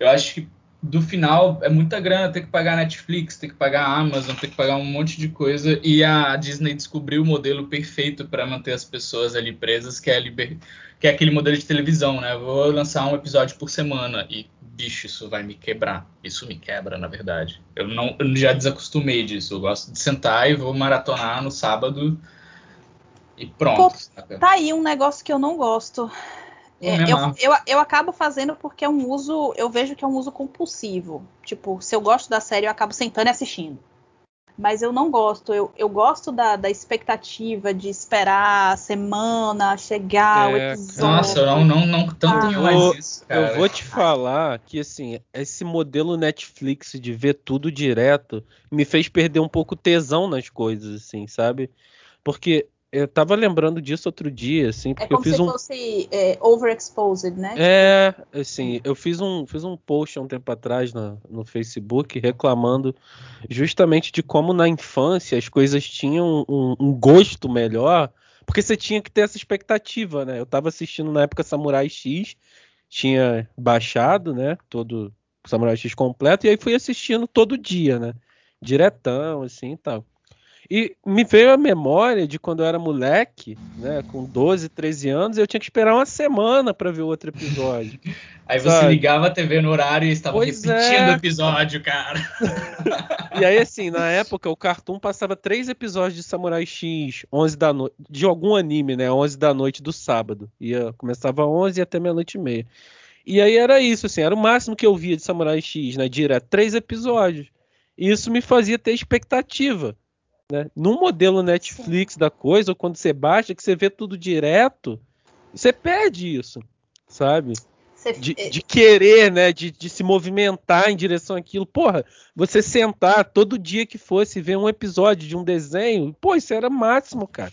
Eu acho que do final é muita grana, tem que pagar Netflix, tem que pagar Amazon, tem que pagar um monte de coisa. E a Disney descobriu o modelo perfeito para manter as pessoas ali presas, que é, liber... que é aquele modelo de televisão, né? vou lançar um episódio por semana e bicho, isso vai me quebrar. Isso me quebra, na verdade. Eu não eu já desacostumei disso. Eu gosto de sentar e vou maratonar no sábado e pronto. Pô, tá aí um negócio que eu não gosto. É, eu, eu, eu, acabo fazendo porque é um uso, eu vejo que é um uso compulsivo. Tipo, se eu gosto da série, eu acabo sentando e assistindo. Mas eu não gosto, eu, eu gosto da, da expectativa de esperar a semana chegar, é, o episódio. Nossa, não, não, não tanto ah. mais isso, cara. Eu vou te falar que, assim, esse modelo Netflix de ver tudo direto me fez perder um pouco tesão nas coisas, assim, sabe? Porque eu tava lembrando disso outro dia, assim, porque é como eu fiz se um. fosse é, overexposed, né? É, assim, eu fiz um, fiz um post há um tempo atrás no, no Facebook reclamando justamente de como na infância as coisas tinham um, um, gosto melhor, porque você tinha que ter essa expectativa, né? Eu tava assistindo na época Samurai X, tinha baixado, né? Todo Samurai X completo, e aí fui assistindo todo dia, né? Diretão, assim e tal. E me veio a memória de quando eu era moleque, né, com 12, 13 anos, eu tinha que esperar uma semana para ver outro episódio. Aí você sabe? ligava a TV no horário e estava pois repetindo é. o episódio, cara. e aí, assim, na época, o Cartoon passava três episódios de Samurai X, 11 da noite, de algum anime, né, 11 da noite do sábado. Ia, começava 11 e até meia-noite e meia. E aí era isso, assim, era o máximo que eu via de Samurai X, né, direto, três episódios. E isso me fazia ter expectativa né? No modelo Netflix Sim. da coisa, ou quando você baixa, que você vê tudo direto, você perde isso, sabe? De, de, querer, né? De, de, se movimentar em direção àquilo. Porra, você sentar todo dia que fosse ver um episódio de um desenho, pô, isso era máximo, cara.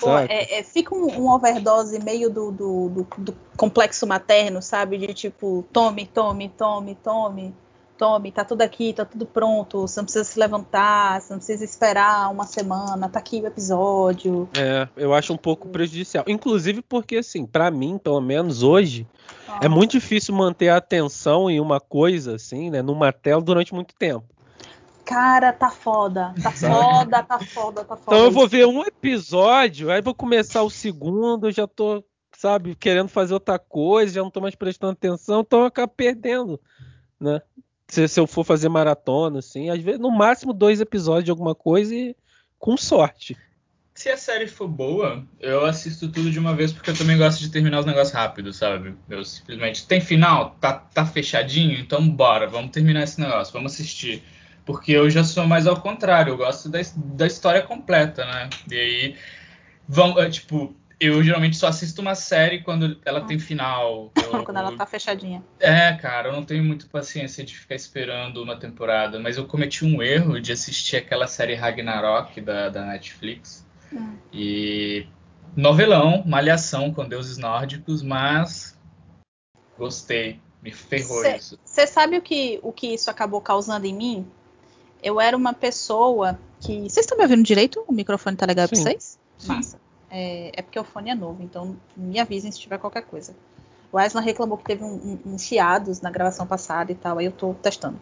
Pô, é, é, fica um, um, overdose meio do, do, do, do complexo materno, sabe? De tipo, tome, tome, tome, tome tome, tá tudo aqui, tá tudo pronto, você não precisa se levantar, você não precisa esperar uma semana, tá aqui o episódio. É, eu acho um pouco prejudicial. Inclusive porque, assim, para mim, pelo menos hoje, ah. é muito difícil manter a atenção em uma coisa, assim, né, numa tela durante muito tempo. Cara, tá foda, tá foda, tá foda, tá foda. Então eu vou ver um episódio, aí vou começar o segundo, eu já tô, sabe, querendo fazer outra coisa, já não tô mais prestando atenção, então eu acabo perdendo, né? Se, se, eu for fazer maratona, assim, às vezes no máximo dois episódios de alguma coisa e com sorte. Se a série for boa, eu assisto tudo de uma vez porque eu também gosto de terminar os negócios rápido, sabe? Eu simplesmente tem final, tá, tá fechadinho, então bora, vamos terminar esse negócio, vamos assistir. Porque eu já sou mais ao contrário, eu gosto da, da história completa, né? E aí, vamos, é, tipo, eu geralmente só assisto uma série quando ela tem final. Eu, quando ela tá fechadinha. É, cara, eu não tenho muita paciência de ficar esperando uma temporada, mas eu cometi um erro de assistir aquela série Ragnarok da, da Netflix. Hum. E. Novelão, malhação com deuses nórdicos, mas. Gostei. Me ferrou cê, isso. Você sabe o que, o que isso acabou causando em mim? Eu era uma pessoa que. Vocês estão me ouvindo direito? O microfone tá legal Sim. pra vocês? Sim. Massa. É, é, porque o fone é novo, então me avisem se tiver qualquer coisa. O Aslan reclamou que teve um, um, um chiados na gravação passada e tal, aí eu tô testando.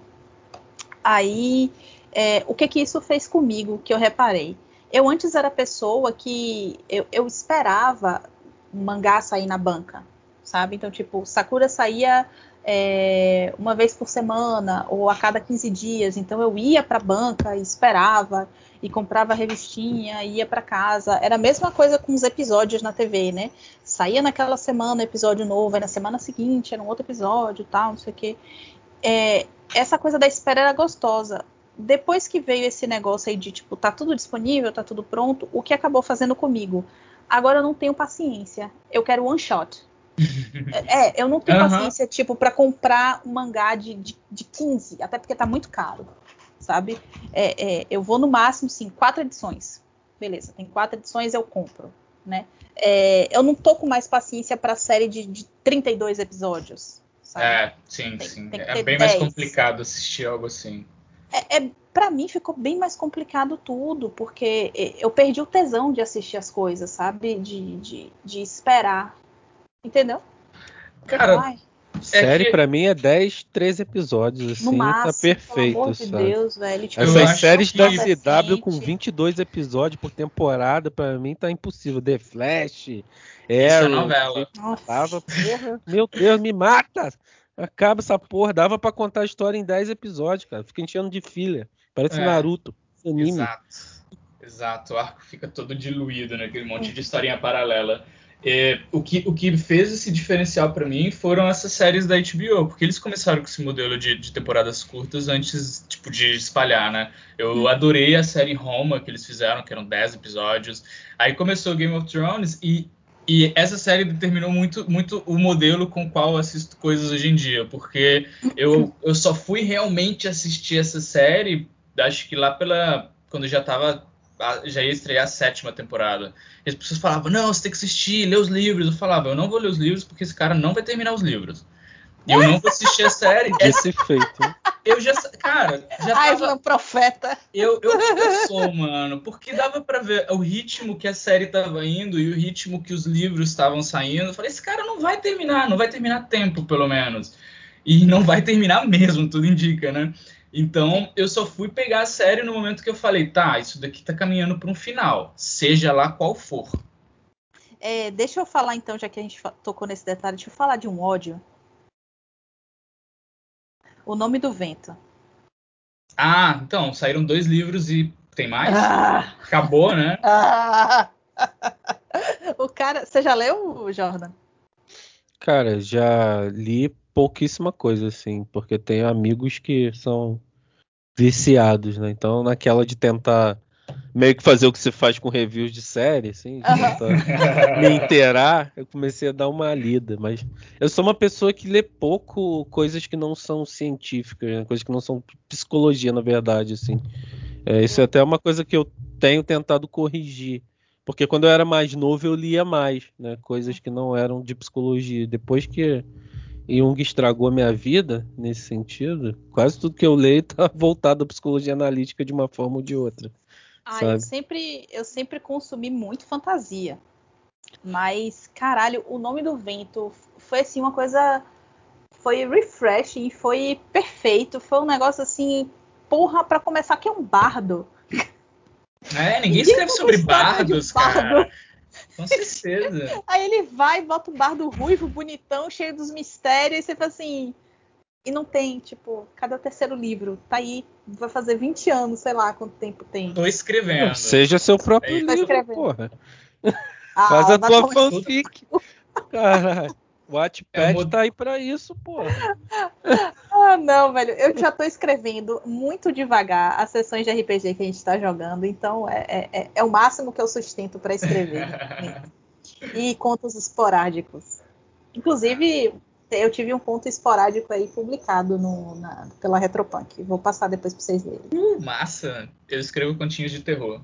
Aí, é, o que que isso fez comigo, que eu reparei? Eu antes era pessoa que eu, eu esperava mangá sair na banca, sabe? Então, tipo, Sakura saía é, uma vez por semana ou a cada 15 dias. Então eu ia para a banca e esperava e comprava a revistinha, ia para casa. Era a mesma coisa com os episódios na TV, né? Saía naquela semana episódio novo, aí na semana seguinte era um outro episódio, tal, não sei o quê. É, essa coisa da espera era gostosa. Depois que veio esse negócio aí de tipo, tá tudo disponível, tá tudo pronto, o que acabou fazendo comigo? Agora eu não tenho paciência. Eu quero one shot. É, eu não tenho uhum. paciência, tipo, para comprar um mangá de, de, de 15, até porque tá muito caro, sabe? É, é, eu vou no máximo, sim, quatro edições. Beleza, tem quatro edições, eu compro, né? É, eu não tô com mais paciência pra série de, de 32 episódios, sabe? É, sim, tem, sim. Tem é bem 10. mais complicado assistir algo assim. É, é para mim ficou bem mais complicado tudo, porque eu perdi o tesão de assistir as coisas, sabe? De, de, de esperar Entendeu? Cara, Ai. Série que... para mim é 10, 13 episódios, assim, no tá máximo, tá perfeito, pelo amor de Deus, velho. Tipo, Essas séries da CW com 22 episódios por temporada, para mim tá impossível. The Flash, Arrow, é novela. Tava, porra, meu Deus, me mata! Acaba essa porra, dava para contar a história em 10 episódios, cara. Fica enchendo de filha. Parece é, Naruto, anime. Exato. Exato, o arco fica todo diluído naquele monte de historinha paralela. É, o, que, o que fez esse diferencial para mim foram essas séries da HBO, porque eles começaram com esse modelo de, de temporadas curtas antes tipo, de espalhar, né? Eu hum. adorei a série Roma que eles fizeram, que eram 10 episódios. Aí começou Game of Thrones e, e essa série determinou muito, muito o modelo com o qual eu assisto coisas hoje em dia, porque eu, eu só fui realmente assistir essa série, acho que lá pela. quando já estava já ia estrear a sétima temporada. E as pessoas falavam, não, você tem que assistir, ler os livros. Eu falava, eu não vou ler os livros porque esse cara não vai terminar os livros. E eu não vou assistir a série. Esse feito. Eu já, cara, já Ai, tava... profeta. Eu, eu, eu sou, mano, porque dava para ver o ritmo que a série tava indo e o ritmo que os livros estavam saindo. Eu falei, esse cara não vai terminar, não vai terminar tempo, pelo menos. E não vai terminar mesmo, tudo indica, né? Então, eu só fui pegar a série no momento que eu falei, tá, isso daqui tá caminhando para um final, seja lá qual for. É, deixa eu falar então, já que a gente tocou nesse detalhe, deixa eu falar de um ódio. O Nome do Vento. Ah, então, saíram dois livros e tem mais? Ah. Acabou, né? Ah. o cara, você já leu, Jordan? Cara, já li pouquíssima coisa, assim, porque tenho amigos que são viciados, né? Então, naquela de tentar meio que fazer o que se faz com reviews de série, assim, de tentar me inteirar, eu comecei a dar uma lida, mas eu sou uma pessoa que lê pouco coisas que não são científicas, né? coisas que não são psicologia, na verdade, assim. É, isso é até uma coisa que eu tenho tentado corrigir, porque quando eu era mais novo eu lia mais, né? Coisas que não eram de psicologia. Depois que Jung estragou a minha vida nesse sentido, quase tudo que eu leio está voltado à psicologia analítica de uma forma ou de outra. Ah, eu sempre, eu sempre consumi muito fantasia. Mas, caralho, o nome do vento foi assim uma coisa. Foi refreshing, foi perfeito. Foi um negócio assim, porra, para começar, que é um bardo. É, ninguém escreve sobre bardos, bardo. cara. Com certeza. Aí ele vai, bota o bar do ruivo, bonitão, cheio dos mistérios, e você fala assim. E não tem, tipo, cada terceiro livro. Tá aí, vai fazer 20 anos, sei lá quanto tempo tem. Tô escrevendo. Seja seu próprio é livro, porra. Ah, Faz a tua fanfic. Caralho. O Wattpad é tá aí pra isso, porra. ah, não, velho. Eu já tô escrevendo muito devagar as sessões de RPG que a gente tá jogando, então é, é, é, é o máximo que eu sustento para escrever. e contos esporádicos. Inclusive, eu tive um conto esporádico aí publicado no, na, pela Retropunk. Vou passar depois pra vocês lerem. Uh, massa! Eu escrevo continhos de terror.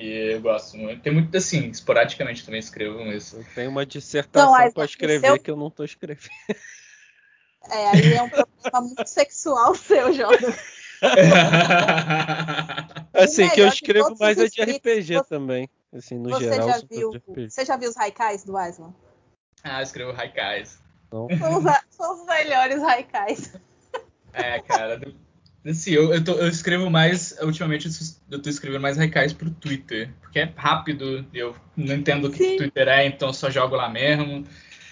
E eu gosto muito. Tem muito assim, esporadicamente também escrevo, mas. Eu tenho uma dissertação então, para escrever seu... que eu não estou escrevendo. É, aí é um problema muito sexual seu, Jordan. assim, que eu escrevo mais é de RPG você, também. Assim, no você geral. Já viu, você já viu os haikais do Aslan? Ah, eu escrevo haikais. São os, são os melhores haikais. É, cara. Assim, eu, eu, tô, eu, escrevo mais, ultimamente eu tô escrevendo mais haikais pro Twitter, porque é rápido, eu não entendo o que, que Twitter é, então só jogo lá mesmo.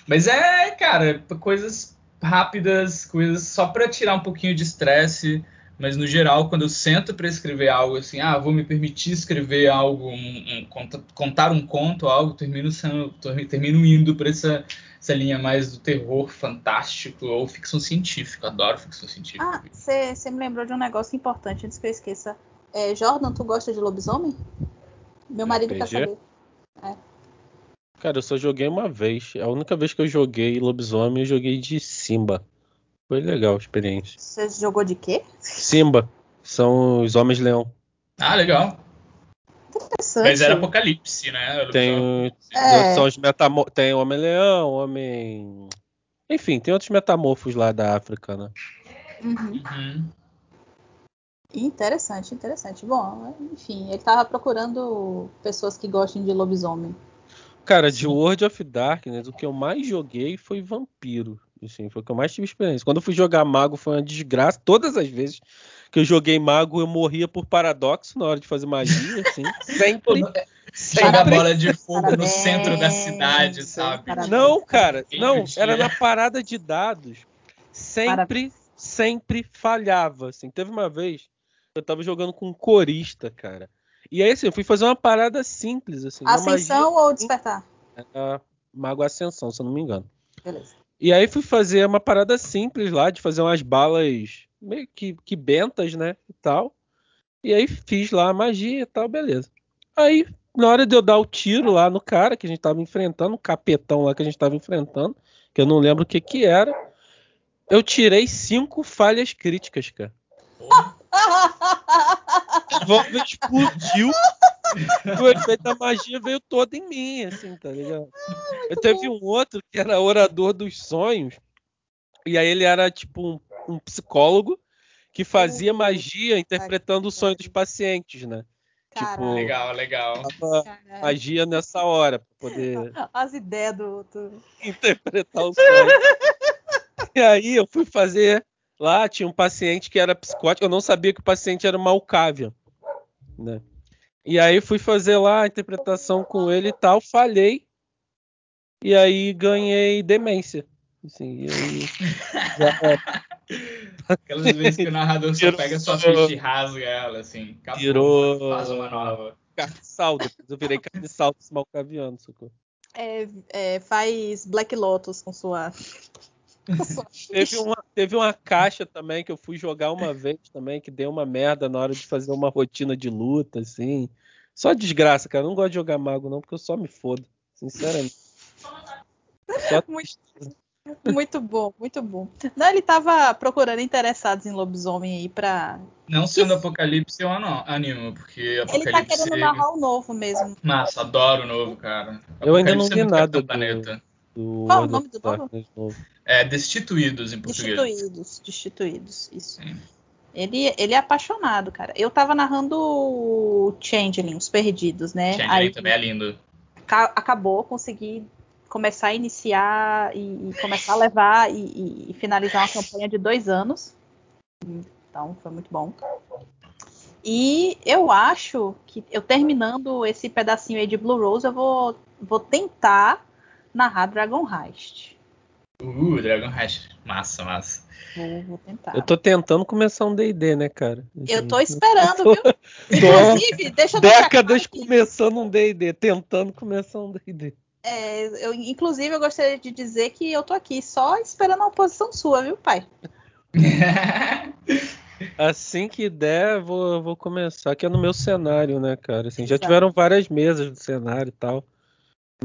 Mas é, cara, coisas rápidas, coisas só para tirar um pouquinho de estresse, mas no geral, quando eu sento para escrever algo assim, ah, vou me permitir escrever algo, um, um, contar um conto, algo, termino, sendo, termino indo para essa essa linha mais do terror fantástico ou ficção científica. Adoro ficção científica. Ah, você me lembrou de um negócio importante antes que eu esqueça. É, Jordan, tu gosta de lobisomem? Meu marido RPG? quer saber. É. Cara, eu só joguei uma vez. A única vez que eu joguei lobisomem, eu joguei de Simba. Foi legal a experiência. Você jogou de quê? Simba. São os Homens-Leão. Ah, legal. Interessante. Mas era Apocalipse, né? Tem, é. são os metamor tem Homem-Leão, Homem. Enfim, tem outros metamorfos lá da África, né? Uhum. Uhum. Interessante, interessante. Bom, enfim, ele tava procurando pessoas que gostem de lobisomem. Cara, de World of Darkness, o que eu mais joguei foi vampiro. Assim, foi o que eu mais tive experiência. Quando eu fui jogar mago foi uma desgraça. Todas as vezes que eu joguei mago, eu morria por paradoxo na hora de fazer magia, assim. Sempre. Sem a bola de fogo Parabéns. no centro da cidade, sabe? Parabéns. Não, cara, não, era na parada de dados. Sempre, Parabéns. sempre falhava, assim. Teve uma vez eu tava jogando com um corista, cara. E aí, assim, eu fui fazer uma parada simples, assim. Ascensão magia... ou despertar? É, Mago Ascensão, se eu não me engano. Beleza. E aí fui fazer uma parada simples lá, de fazer umas balas meio que, que bentas, né? E tal. E aí fiz lá a magia e tal, beleza. Aí, na hora de eu dar o tiro lá no cara que a gente tava enfrentando, o capetão lá que a gente tava enfrentando, que eu não lembro o que que era, eu tirei cinco falhas críticas, cara. A explodiu. O efeito da magia veio todo em mim, assim, tá ligado? eu teve um outro que era orador dos sonhos. E aí ele era tipo um, um psicólogo que fazia magia interpretando o sonho dos pacientes, né? Tipo, legal, legal. Magia nessa hora pra poder. As ideias do outro. Interpretar o sonho. e aí eu fui fazer lá, tinha um paciente que era psicótico, eu não sabia que o paciente era Malkavian, né? E aí fui fazer lá a interpretação com ele e tal, falhei. E aí ganhei demência. Assim, e aí, já... Aquelas vezes que o narrador só pega sua ficha e rasga ela, assim. Acabou, Tirou... Faz uma nova. Carniçal, depois eu virei carniçal dos malcavianos, socorro. É, é, faz Black Lotus com sua. teve, uma, teve uma caixa também que eu fui jogar uma vez também, que deu uma merda na hora de fazer uma rotina de luta, assim. Só desgraça, cara. Eu não gosto de jogar mago, não, porque eu só me fodo. Sinceramente. Só... Muito, muito bom, muito bom. Não, ele tava procurando interessados em lobisomem aí pra. Não sendo Apocalipse, eu animo, porque Apocalipse. Ele tá querendo narrar o novo mesmo. Massa, adoro o novo, cara. Eu ainda não vi é nada. Do... Planeta. Do Qual o nome do novo? É Destituídos em português. Destituídos, Destituídos, isso. Sim. Ele, ele é apaixonado, cara. Eu tava narrando o Changeling, Os Perdidos, né? Changeling Aí, também é lindo. Acabou, consegui começar a iniciar e, e começar a levar e, e, finalizar uma campanha de dois anos. Então, foi muito bom. E eu acho que eu terminando esse pedacinho aí de Blue Rose, eu vou, vou tentar narrar Dragon Heist. Uh, Dragon Heist. Massa, massa. Vou, vou tentar. Eu tô tentando começar um D&D, né, cara? Eu tô esperando, viu? Inclusive, deixa eu Décadas começando um D&D, tentando começar um D&D. É, eu, inclusive, eu gostaria de dizer que eu tô aqui só esperando a oposição sua, viu, pai? assim que der, vou, vou começar. Aqui é no meu cenário, né, cara? Assim, já tiveram várias mesas do cenário e tal.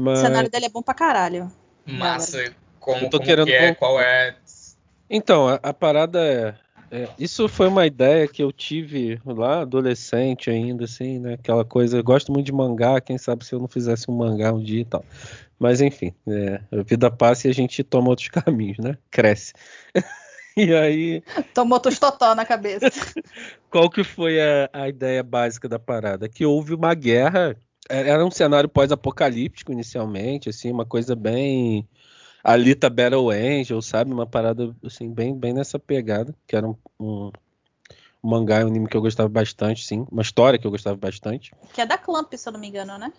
Mas... O cenário dele é bom pra caralho. Massa. Como, eu tô como querendo... que é? Qual é? Então, a, a parada é, é, Isso foi uma ideia que eu tive lá, adolescente ainda, assim, né? Aquela coisa. Eu gosto muito de mangá, quem sabe se eu não fizesse um mangá um dia e tal. Mas enfim, é, a vida passa e a gente toma outros caminhos, né? Cresce. e aí. Tomou tostotó na cabeça. Qual que foi a, a ideia básica da parada? Que houve uma guerra. Era um cenário pós-apocalíptico inicialmente, assim, uma coisa bem Alita Battle Angel, sabe? Uma parada assim, bem, bem nessa pegada, que era um, um, um mangá, um anime que eu gostava bastante, sim. Uma história que eu gostava bastante. Que é da Clamp, se eu não me engano, né?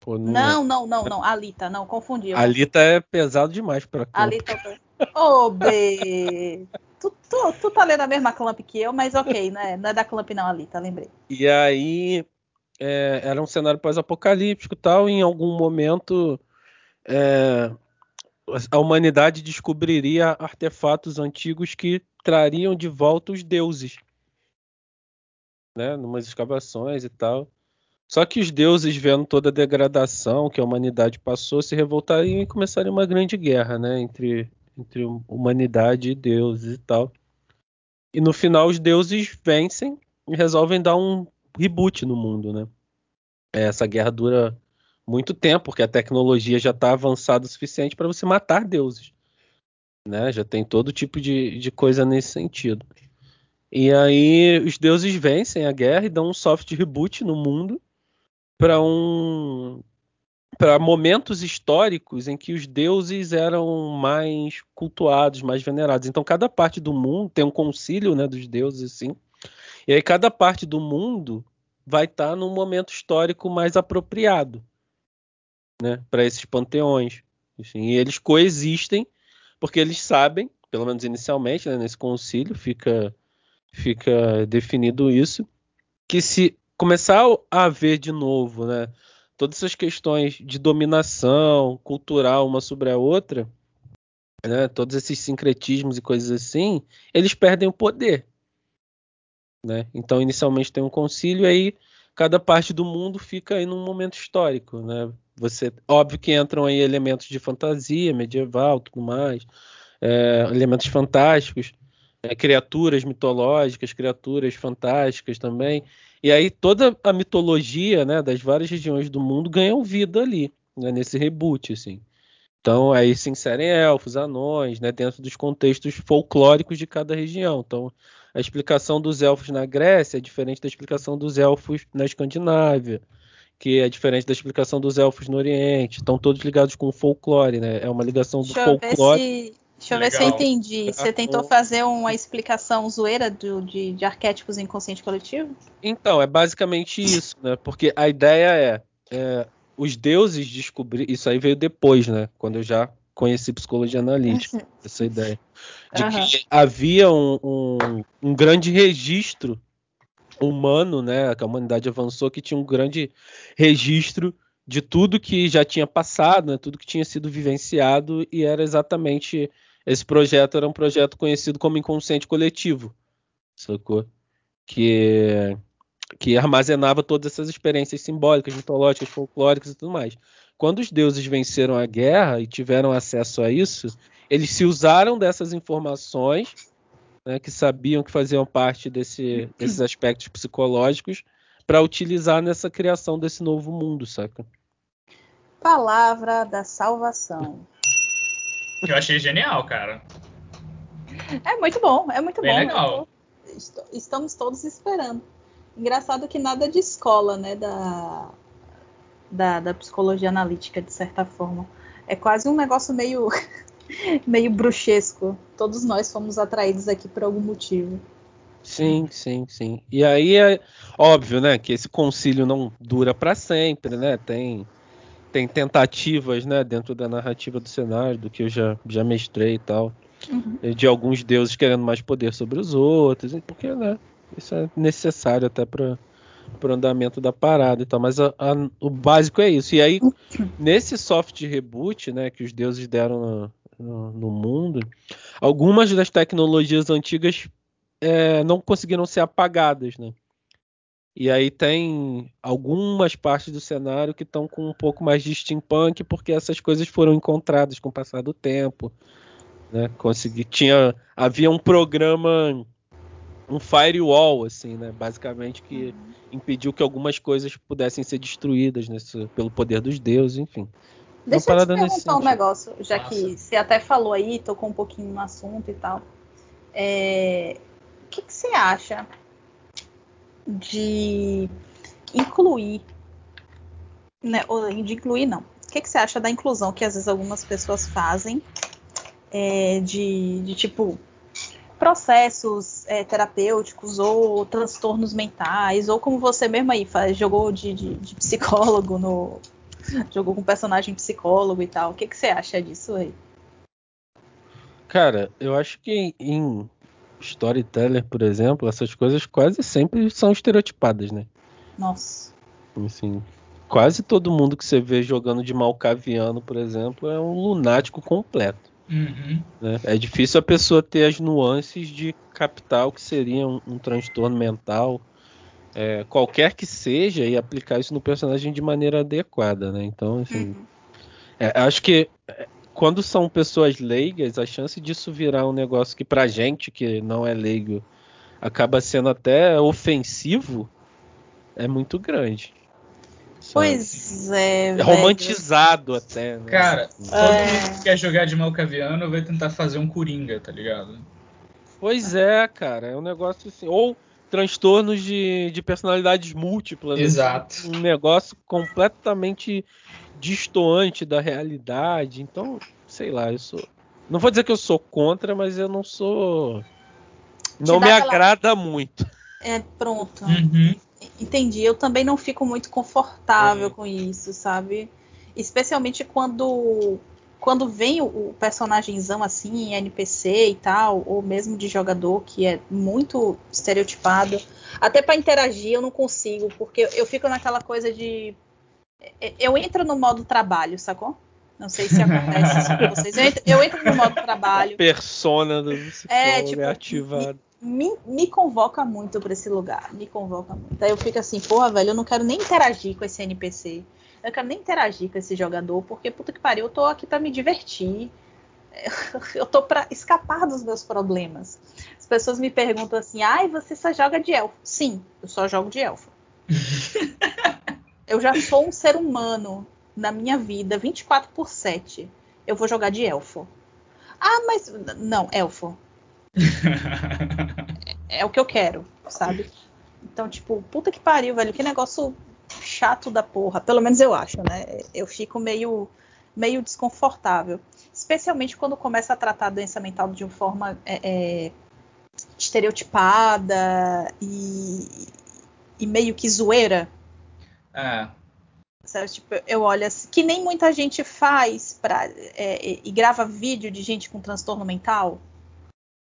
Pô, não, não, é. não, não, não, Alita, não, confundi. Alita é pesado demais pra Clamp. Alita. Ô, oh, B. Tu, tu, tu, tá lendo a mesma Clamp que eu, mas ok, né? Não é da Clamp, não, Alita, lembrei. E aí. É, era um cenário pós-apocalíptico tal, e em algum momento. É, a humanidade descobriria artefatos antigos que trariam de volta os deuses, né? Numas escavações e tal. Só que os deuses, vendo toda a degradação que a humanidade passou, se revoltariam e começariam uma grande guerra, né? Entre, entre humanidade e deuses e tal. E no final os deuses vencem e resolvem dar um reboot no mundo, né? Essa guerra dura muito tempo, porque a tecnologia já está avançada o suficiente para você matar deuses. Né? Já tem todo tipo de, de coisa nesse sentido. E aí os deuses vencem a guerra e dão um soft reboot no mundo para um para momentos históricos em que os deuses eram mais cultuados, mais venerados. Então, cada parte do mundo tem um concílio né, dos deuses, assim. E aí, cada parte do mundo vai estar tá num momento histórico mais apropriado né, para esses panteões. Assim, e eles coexistem porque eles sabem, pelo menos inicialmente, né, nesse concílio fica, fica definido isso, que se começar a haver de novo né, todas essas questões de dominação cultural uma sobre a outra, né, todos esses sincretismos e coisas assim, eles perdem o poder. Né? Então, inicialmente tem um concílio, aí cada parte do mundo fica aí num momento histórico. Né? Você, óbvio que entram aí elementos de fantasia medieval, tudo mais, é, elementos fantásticos, é, criaturas mitológicas, criaturas fantásticas também. E aí toda a mitologia né, das várias regiões do mundo ganham vida ali, né, nesse reboot, assim. Então aí se inserem elfos, anões, né, dentro dos contextos folclóricos de cada região. Então a explicação dos elfos na Grécia é diferente da explicação dos elfos na Escandinávia, que é diferente da explicação dos elfos no Oriente. Estão todos ligados com o folclore, né? É uma ligação do Deixa folclore. Deixa eu ver se eu entendi. Você tentou fazer uma explicação zoeira do, de, de arquétipos inconsciente coletivo? Então, é basicamente isso, né? Porque a ideia é, é os deuses descobrir. Isso aí veio depois, né? Quando eu já conheci psicologia analítica, uhum. essa ideia. De uhum. que havia um, um, um, grande registro humano, né? Que a humanidade avançou, que tinha um grande registro de tudo que já tinha passado, né? tudo que tinha sido vivenciado, e era exatamente esse projeto era um projeto conhecido como inconsciente coletivo, sacou? Que, que armazenava todas essas experiências simbólicas, mitológicas, folclóricas e tudo mais. Quando os deuses venceram a guerra e tiveram acesso a isso, eles se usaram dessas informações, né, que sabiam que faziam parte desse, desses aspectos psicológicos, para utilizar nessa criação desse novo mundo, saca? Palavra da salvação. Eu achei genial, cara. É muito bom, é muito Bem bom. Legal. Tô, estamos todos esperando. Engraçado que nada de escola, né, da, da, da psicologia analítica, de certa forma. É quase um negócio meio, meio bruxesco. Todos nós fomos atraídos aqui por algum motivo. Sim, sim, sim. E aí é óbvio, né, que esse concílio não dura para sempre, né? Tem tem tentativas, né, dentro da narrativa do cenário, do que eu já, já mestrei e tal, uhum. de alguns deuses querendo mais poder sobre os outros, porque, né, isso é necessário até para o andamento da parada e tal, mas a, a, o básico é isso. E aí, nesse soft reboot, né, que os deuses deram no, no, no mundo, algumas das tecnologias antigas é, não conseguiram ser apagadas, né? E aí tem algumas partes do cenário que estão com um pouco mais de steampunk, porque essas coisas foram encontradas com o passar do tempo. Né? Consegui, tinha, havia um programa, um firewall, assim, né? basicamente, que uhum. impediu que algumas coisas pudessem ser destruídas nesse, pelo poder dos deuses, enfim. Deixa eu te perguntar um negócio, já Nossa. que você até falou aí, tocou um pouquinho no assunto e tal. É, o que, que você acha de incluir, né, de incluir não. O que, que você acha da inclusão que às vezes algumas pessoas fazem é, de, de tipo processos é, terapêuticos ou transtornos mentais, ou como você mesmo aí faz, jogou de, de, de, psicólogo no. jogou com personagem psicólogo e tal. O que, que você acha disso aí? Cara, eu acho que em storyteller, por exemplo, essas coisas quase sempre são estereotipadas, né? Nossa. Assim, quase todo mundo que você vê jogando de malcaviano, por exemplo, é um lunático completo. Uhum. Né? É difícil a pessoa ter as nuances de captar o que seria um, um transtorno mental, é, qualquer que seja, e aplicar isso no personagem de maneira adequada, né? Então, assim, uhum. é, acho que quando são pessoas leigas, a chance disso virar um negócio que pra gente que não é leigo acaba sendo até ofensivo é muito grande. Pois é. É romantizado até. Né? Cara, todo é... mundo que quer jogar de malcaviano vai tentar fazer um coringa, tá ligado? Pois é, cara. É um negócio assim. Ou transtornos de, de personalidades múltiplas. Exato. Um negócio completamente distoante da realidade. Então, sei lá, eu sou. Não vou dizer que eu sou contra, mas eu não sou. Não me aquela... agrada muito. É, pronto. Uhum. Entendi. Eu também não fico muito confortável uhum. com isso, sabe? Especialmente quando quando vem o, o personagemzão assim, NPC e tal, ou mesmo de jogador que é muito estereotipado, até para interagir eu não consigo, porque eu fico naquela coisa de eu entro no modo trabalho, sacou? Não sei se acontece isso com vocês. Eu entro, eu entro, no modo trabalho. A persona do é, tipo, é ativada. Me, me, convoca muito para esse lugar. Me convoca muito. Aí eu fico assim, porra, velho, eu não quero nem interagir com esse NPC. Eu quero nem interagir com esse jogador, porque puta que pariu, eu tô aqui para me divertir. Eu tô para escapar dos meus problemas. As pessoas me perguntam assim: ai, você só joga de elfo? Sim, eu só jogo de elfo. eu já sou um ser humano na minha vida 24 por 7. Eu vou jogar de elfo. Ah, mas. Não, elfo. É, é o que eu quero, sabe? Então, tipo, puta que pariu, velho. Que negócio chato da porra. Pelo menos eu acho, né? Eu fico meio, meio desconfortável. Especialmente quando começa a tratar a doença mental de uma forma é, é, estereotipada e, e, meio que zoeira. É. Sabe, tipo, eu olho assim, que nem muita gente faz pra, é, e grava vídeo de gente com transtorno mental.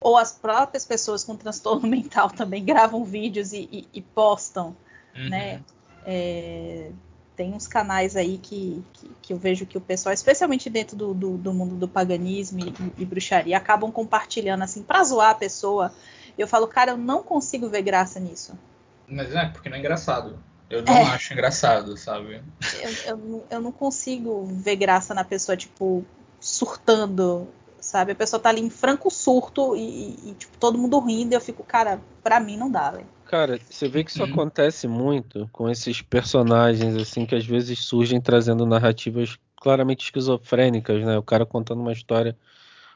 Ou as próprias pessoas com transtorno mental também gravam vídeos e, e, e postam, uhum. né? É, tem uns canais aí que, que, que, eu vejo que o pessoal, especialmente dentro do, do, do mundo do paganismo e, e, bruxaria, acabam compartilhando assim pra zoar a pessoa. Eu falo, cara, eu não consigo ver graça nisso. Mas é, porque não é engraçado. Eu não é. acho engraçado, sabe? Eu, eu, eu, não consigo ver graça na pessoa, tipo, surtando, sabe? A pessoa tá ali em franco surto e, e tipo, todo mundo rindo e eu fico, cara, pra mim não dá, velho. Cara, você vê que isso uhum. acontece muito com esses personagens, assim, que às vezes surgem trazendo narrativas claramente esquizofrênicas, né? O cara contando uma história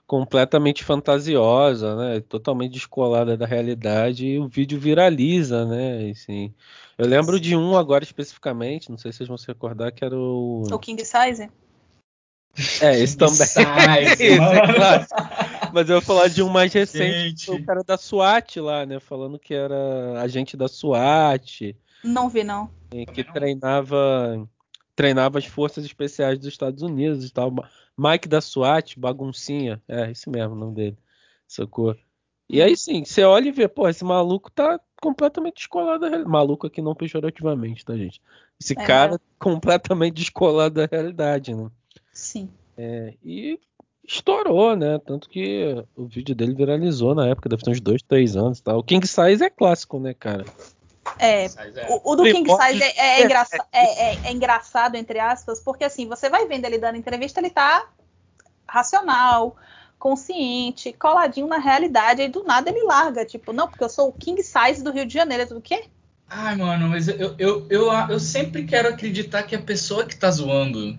completamente fantasiosa, né? Totalmente descolada da realidade e o vídeo viraliza, né? Assim, eu lembro de um agora especificamente, não sei se vocês vão se recordar, que era o. O King Size? É, esse também. Size, esse é clássico. Mas eu vou falar de um mais recente, o cara da SWAT lá, né? Falando que era agente da SWAT. Não vi, não. Que treinava treinava as forças especiais dos Estados Unidos e tal. Mike da SWAT, baguncinha. É, esse mesmo o nome dele. Sacou? E aí sim, você olha e vê, pô, esse maluco tá completamente descolado da realidade. Maluco aqui não pejorativamente, tá, gente? Esse é, cara completamente descolado da realidade, né? Sim. É, e estourou, né? Tanto que o vídeo dele viralizou na época, deve ter uns dois, três anos e tal. O King Size é clássico, né, cara? É, o, o, do King Size é, é, engraça, é, é, engraçado, entre aspas, porque assim, você vai vendo ele dando entrevista, ele tá racional, consciente, coladinho na realidade, e do nada ele larga, tipo, não, porque eu sou o King Size do Rio de Janeiro, tudo o quê? Ai, mano, mas eu, eu, eu, eu, sempre quero acreditar que a pessoa que tá zoando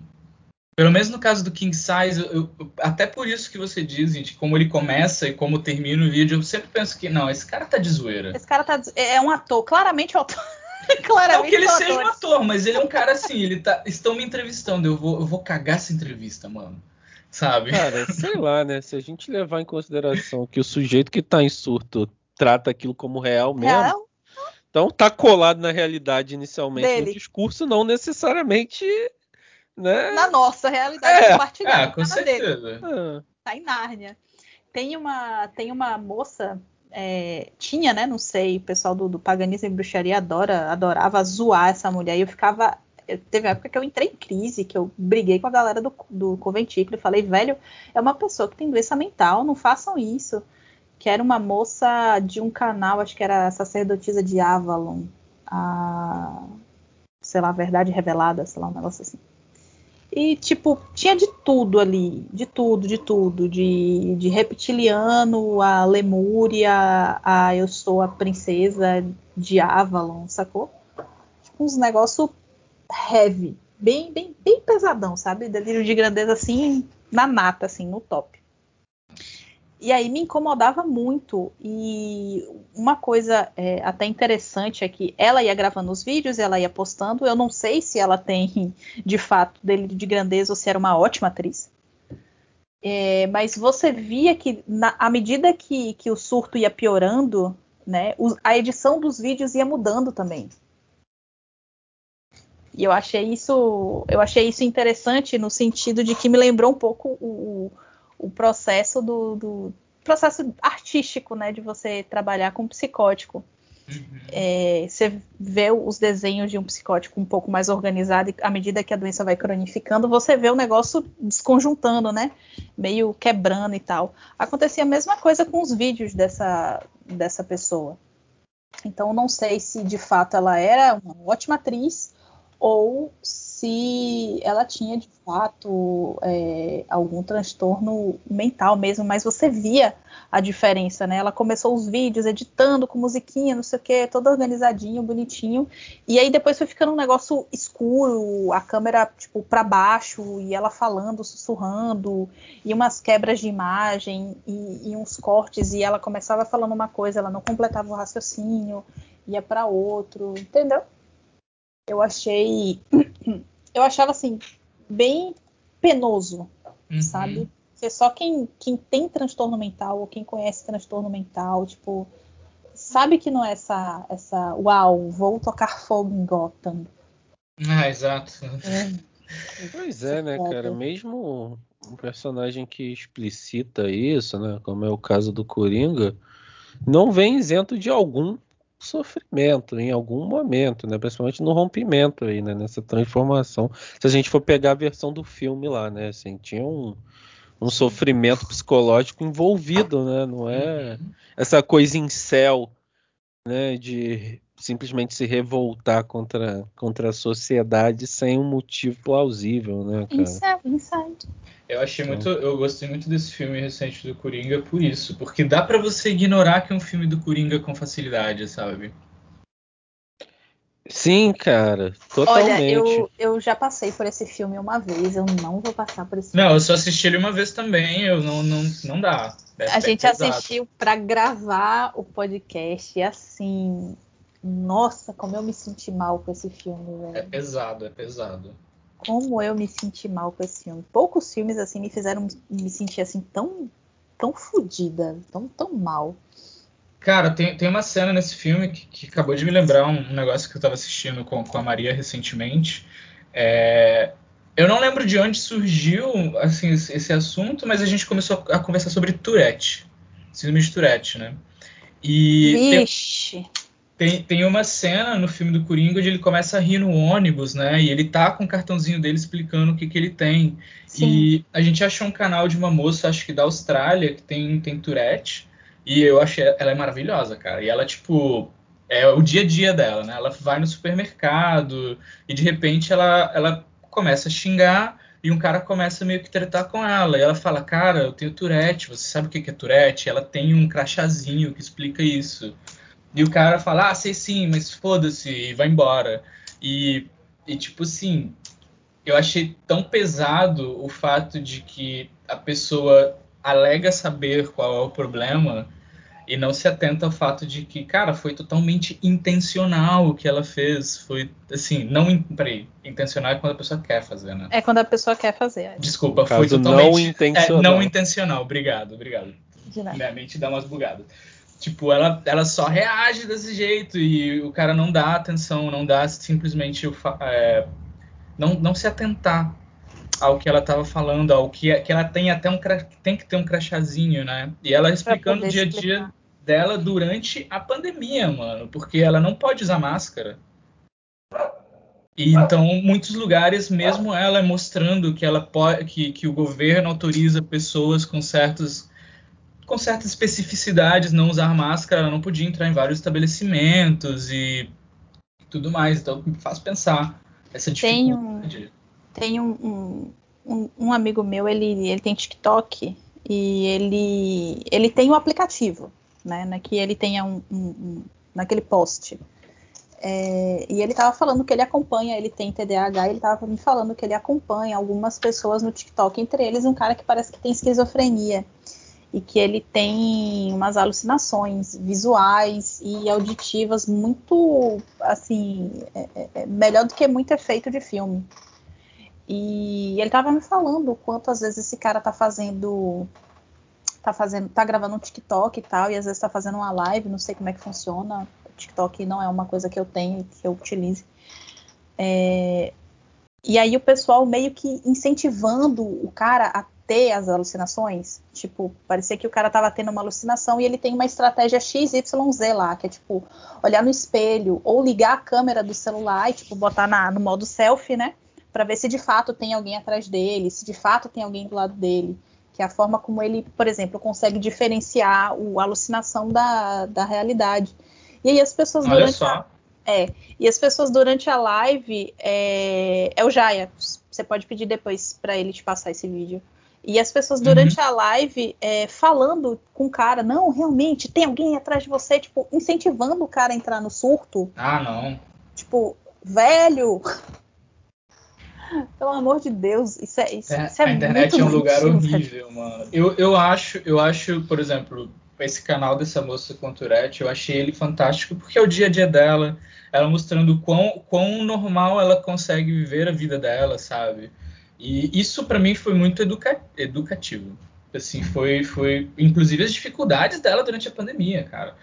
pelo menos no caso do King Size, eu, eu, até por isso que você diz, gente, como ele começa e como termina o vídeo, eu sempre penso que não, esse cara tá de zoeira. Esse cara tá é um ator, claramente um ator. claramente não que ele um seja um ator, mas ele é um cara assim, ele tá. Estão me entrevistando, eu vou, eu vou cagar essa entrevista, mano. Sabe? Cara, sei lá, né? Se a gente levar em consideração que o sujeito que tá em surto trata aquilo como real mesmo. Real? Então tá colado na realidade inicialmente Dele. no discurso, não necessariamente né? na nossa realidade é, compartilhada. É, com certeza. Dele. Ah. Tá em Nárnia. Tem uma, tem uma moça, é, tinha, né? Não sei, o pessoal do, do paganismo e bruxaria adora, adorava zoar essa mulher. E eu ficava. Eu, teve uma época que eu entrei em crise, que eu briguei com a galera do, do Conventículo e falei, velho, é uma pessoa que tem doença mental, não façam isso. Que era uma moça de um canal, acho que era a sacerdotisa de Avalon. A, sei lá, Verdade Revelada, sei lá, um negócio assim. E, tipo, tinha de tudo ali. De tudo, de tudo. De, de reptiliano, a Lemúria, a eu sou a princesa de Avalon, sacou? Tipo, uns negócios heavy. Bem, bem, bem pesadão, sabe? Delírio de grandeza, assim, na mata, assim, no top. E aí me incomodava muito. E uma coisa é, até interessante é que ela ia gravando os vídeos, ela ia postando. Eu não sei se ela tem, de fato, delírio de grandeza ou se era uma ótima atriz. É, mas você via que, na, à medida que, que o surto ia piorando, né, a edição dos vídeos ia mudando também. E eu achei isso, eu achei isso interessante no sentido de que me lembrou um pouco o, o processo do, do, processo artístico, né, de você trabalhar com psicótico. Uhum. É, você vê os desenhos de um psicótico um pouco mais organizado e à medida que a doença vai cronificando, você vê o negócio desconjuntando, né? Meio quebrando e tal. Acontecia a mesma coisa com os vídeos dessa, dessa pessoa. Então, não sei se de fato ela era uma ótima atriz ou se ela tinha de fato é, algum transtorno mental mesmo, mas você via a diferença, né? Ela começou os vídeos editando com musiquinha, não sei o que, todo organizadinho, bonitinho, e aí depois foi ficando um negócio escuro, a câmera tipo para baixo e ela falando, sussurrando, e umas quebras de imagem e, e uns cortes e ela começava falando uma coisa, ela não completava o raciocínio, ia para outro, entendeu? eu achei. Eu achava assim, bem penoso, uhum. sabe? Porque só quem, quem tem transtorno mental ou quem conhece transtorno mental, tipo, sabe que não é essa, essa uau, vou tocar fogo em Gotham. Ah, exato. É. Pois é, né, cara? Mesmo um personagem que explicita isso, né? Como é o caso do Coringa, não vem isento de algum sofrimento em algum momento, né? Principalmente no rompimento aí, né? Nessa transformação. Se a gente for pegar a versão do filme lá, né? Assim, tinha um, um sofrimento psicológico envolvido, né? Não é uhum. essa coisa em céu, né? De simplesmente se revoltar contra, contra a sociedade sem um motivo plausível, né, cara? Inside, inside. Eu achei muito, eu gostei muito desse filme recente do Coringa por isso, porque dá para você ignorar que é um filme do Coringa com facilidade, sabe? Sim, cara, totalmente. Olha, eu, eu já passei por esse filme uma vez, eu não vou passar por esse Não, filme. eu só assisti ele uma vez também, eu não, não, não dá. Deve a gente pesado. assistiu para gravar o podcast e assim, nossa, como eu me senti mal com esse filme, velho. É pesado, é pesado. Como eu me senti mal com esse filme. Poucos filmes assim me fizeram me sentir assim tão tão fodida, tão tão mal. Cara, tem, tem uma cena nesse filme que, que acabou de me lembrar um, um, negócio que eu tava assistindo com, com a Maria recentemente. É, eu não lembro de onde surgiu assim, esse, assunto, mas a gente começou a, a conversar sobre Tourette. Síndrome de Tourette, né? E Vixe. Tem, tem, tem uma cena no filme do Coringa onde ele começa a rir no ônibus, né? E ele tá com o cartãozinho dele explicando o que, que ele tem. Sim. E a gente achou um canal de uma moça, acho que da Austrália, que tem, tem Tourette. E eu achei ela é maravilhosa, cara. E ela, tipo, é o dia a dia dela, né? Ela vai no supermercado e de repente ela, ela começa a xingar e um cara começa meio que tretar com ela. E ela fala, cara, eu tenho Tourette, você sabe o que é Tourette? Ela tem um crachazinho que explica isso. E o cara fala, ah, sei sim, mas foda-se, e vai embora. E, e, tipo assim, eu achei tão pesado o fato de que a pessoa alega saber qual é o problema e não se atenta ao fato de que, cara, foi totalmente intencional o que ela fez. Foi, assim, não. Peraí, intencional é quando a pessoa quer fazer, né? É quando a pessoa quer fazer. Desculpa, foi totalmente. Não intencional. É, não intencional, obrigado, obrigado. De nada. Minha mente dá umas bugadas. Tipo, ela, ela só reage desse jeito e o cara não dá atenção, não dá simplesmente é, não, não se atentar ao que ela estava falando, ao que, que ela tem até um tem que ter um crachazinho, né? E ela explicando o dia a dia dela durante a pandemia, mano, porque ela não pode usar máscara. E então, muitos lugares, mesmo ela mostrando que ela pode, que, que o governo autoriza pessoas com certos com certas especificidades, não usar máscara, ela não podia entrar em vários estabelecimentos e tudo mais. Então, me faz pensar essa dificuldade. Tem um, tem um, um, um, amigo meu, ele, ele tem TikTok e ele, ele tem um aplicativo, né, né que ele tenha um, um naquele post. É, e ele estava falando que ele acompanha, ele tem TDAH, ele estava me falando que ele acompanha algumas pessoas no TikTok, entre eles um cara que parece que tem esquizofrenia. E que ele tem umas alucinações visuais e auditivas muito, assim, é, é, é melhor do que muito efeito de filme. E ele estava me falando quantas vezes esse cara tá fazendo tá fazendo, tá gravando um TikTok e tal, e às vezes tá fazendo uma live, não sei como é que funciona. O TikTok não é uma coisa que eu tenho, que eu utilize. É, e aí o pessoal meio que incentivando o cara a ter as alucinações. Tipo, parecia que o cara tava tendo uma alucinação e ele tem uma estratégia XYZ lá, que é tipo, olhar no espelho ou ligar a câmera do celular e tipo botar na, no modo selfie, né? Para ver se de fato tem alguém atrás dele, se de fato tem alguém do lado dele que é a forma como ele, por exemplo, consegue diferenciar a alucinação da, da realidade. E aí as pessoas Olha durante só. A, é, e as pessoas durante a live é, é o Jaya. Você pode pedir depois para ele te passar esse vídeo. E as pessoas durante uhum. a live é, falando com o cara, não, realmente tem alguém atrás de você, tipo, incentivando o cara a entrar no surto. Ah, não. Tipo, velho, pelo amor de Deus, isso é, isso, é, isso é A internet é um lugar horrível, mano. Eu, eu acho, eu acho, por exemplo, esse canal dessa moça Conturete, eu achei ele fantástico porque é o dia a dia dela, ela mostrando quão, quão normal ela consegue viver a vida dela, sabe? E isso para mim foi muito educa educativo. Assim, foi, foi, inclusive as dificuldades dela durante a pandemia, cara.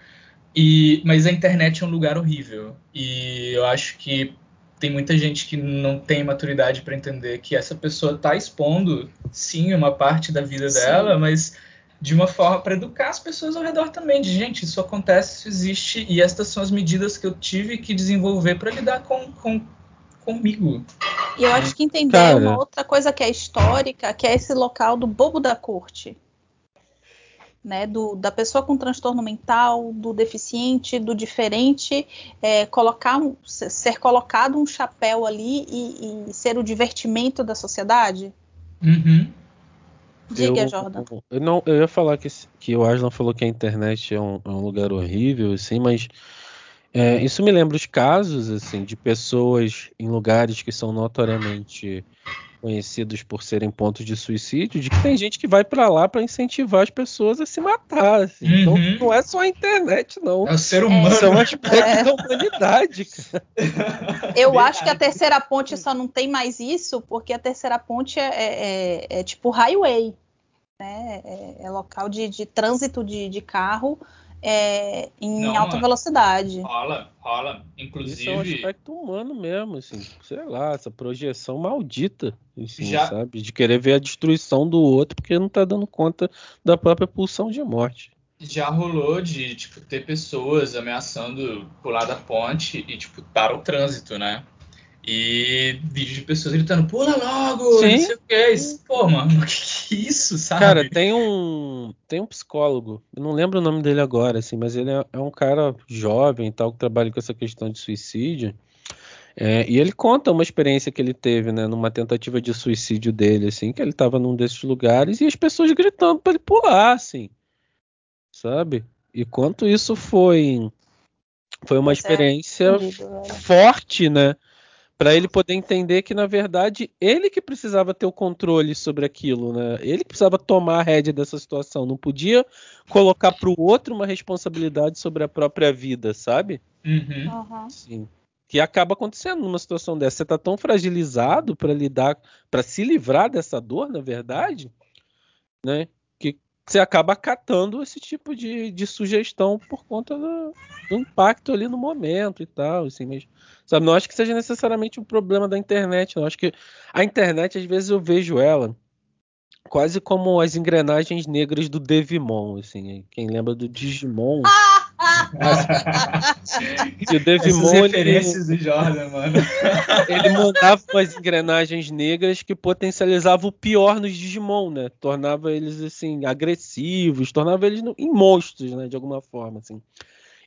E, mas a internet é um lugar horrível. E eu acho que tem muita gente que não tem maturidade para entender que essa pessoa está expondo, sim, uma parte da vida sim. dela, mas de uma forma para educar as pessoas ao redor também, de gente, isso acontece, isso existe, e estas são as medidas que eu tive que desenvolver para lidar com, com comigo. E eu acho que entender Cara. uma outra coisa que é histórica, que é esse local do bobo da corte né, do, da pessoa com transtorno mental, do deficiente, do diferente, é, colocar um, ser colocado um chapéu ali e, e, ser o divertimento da sociedade? Uhum. Diga, eu, Jordan. Eu, não, eu ia falar que, que o Aslan falou que a internet é um, é um lugar horrível, assim, mas é, isso me lembra os casos assim de pessoas em lugares que são notoriamente conhecidos por serem pontos de suicídio, de que tem gente que vai para lá para incentivar as pessoas a se matar. Assim. Então, uhum. Então não é só a internet, não. É o ser humano. É, um aspecto é. da humanidade. Cara. Eu acho que a terceira ponte só não tem mais isso, porque a terceira ponte é, é, é, é tipo highway. Né? É, é, local de, de trânsito de, de carro é, em não, alta velocidade. Rola, rola. Inclusive. Isso é um aspecto humano mesmo, assim. Sei lá, essa projeção maldita, assim, já... sabe? De querer ver a destruição do outro porque não tá dando conta da própria pulsão de morte. Já rolou de, tipo, ter pessoas ameaçando pular da ponte e, tipo, para o trânsito, né? E vídeo de pessoas gritando, pula logo, Sim. não sei o que. É Pô, mano, que, que é isso, sabe? Cara, tem um. Tem um psicólogo, eu não lembro o nome dele agora, assim, mas ele é, é um cara jovem e tal, que trabalha com essa questão de suicídio. É, e ele conta uma experiência que ele teve, né, numa tentativa de suicídio dele, assim, que ele estava num desses lugares e as pessoas gritando para ele pular, assim, sabe? E quanto isso foi foi uma é experiência forte, né? Para ele poder entender que na verdade ele que precisava ter o controle sobre aquilo, né? Ele que precisava tomar a rédea dessa situação, não podia colocar para o outro uma responsabilidade sobre a própria vida, sabe? Uhum. Sim. Que acaba acontecendo numa situação dessa. Você está tão fragilizado para lidar, para se livrar dessa dor, na verdade, né? Você acaba acatando esse tipo de, de sugestão por conta do, do impacto ali no momento e tal, assim, mas Sabe? Não acho que seja necessariamente um problema da internet. Não acho que a internet, às vezes, eu vejo ela quase como as engrenagens negras do Devimon, assim. Quem lembra do Digimon? E o Devimon, Essas referências ele, do Jordan, mano. ele mandava umas engrenagens negras que potencializavam o pior nos Digimon, né? Tornava eles assim agressivos, tornava eles em monstros, né? De alguma forma, assim.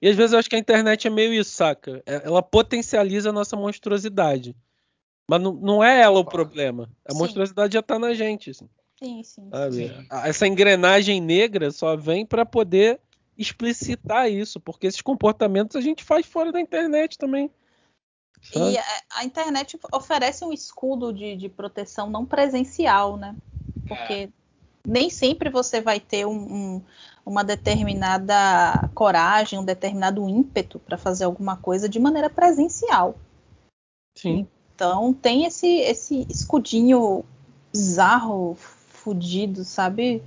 E às vezes eu acho que a internet é meio isso, saca? É, ela potencializa a nossa monstruosidade. Mas não, não é ela o problema. A sim. monstruosidade já tá na gente. Assim, sim, sim, sim. Essa engrenagem negra só vem para poder explicitar isso, porque esses comportamentos a gente faz fora da internet também. Sabe? E a, a, internet oferece um escudo de, de, proteção não presencial, né? Porque é nem sempre você vai ter um, um, uma determinada coragem, um determinado ímpeto para fazer alguma coisa de maneira presencial. Sim. Então tem esse, esse escudinho bizarro, fudido, sabe?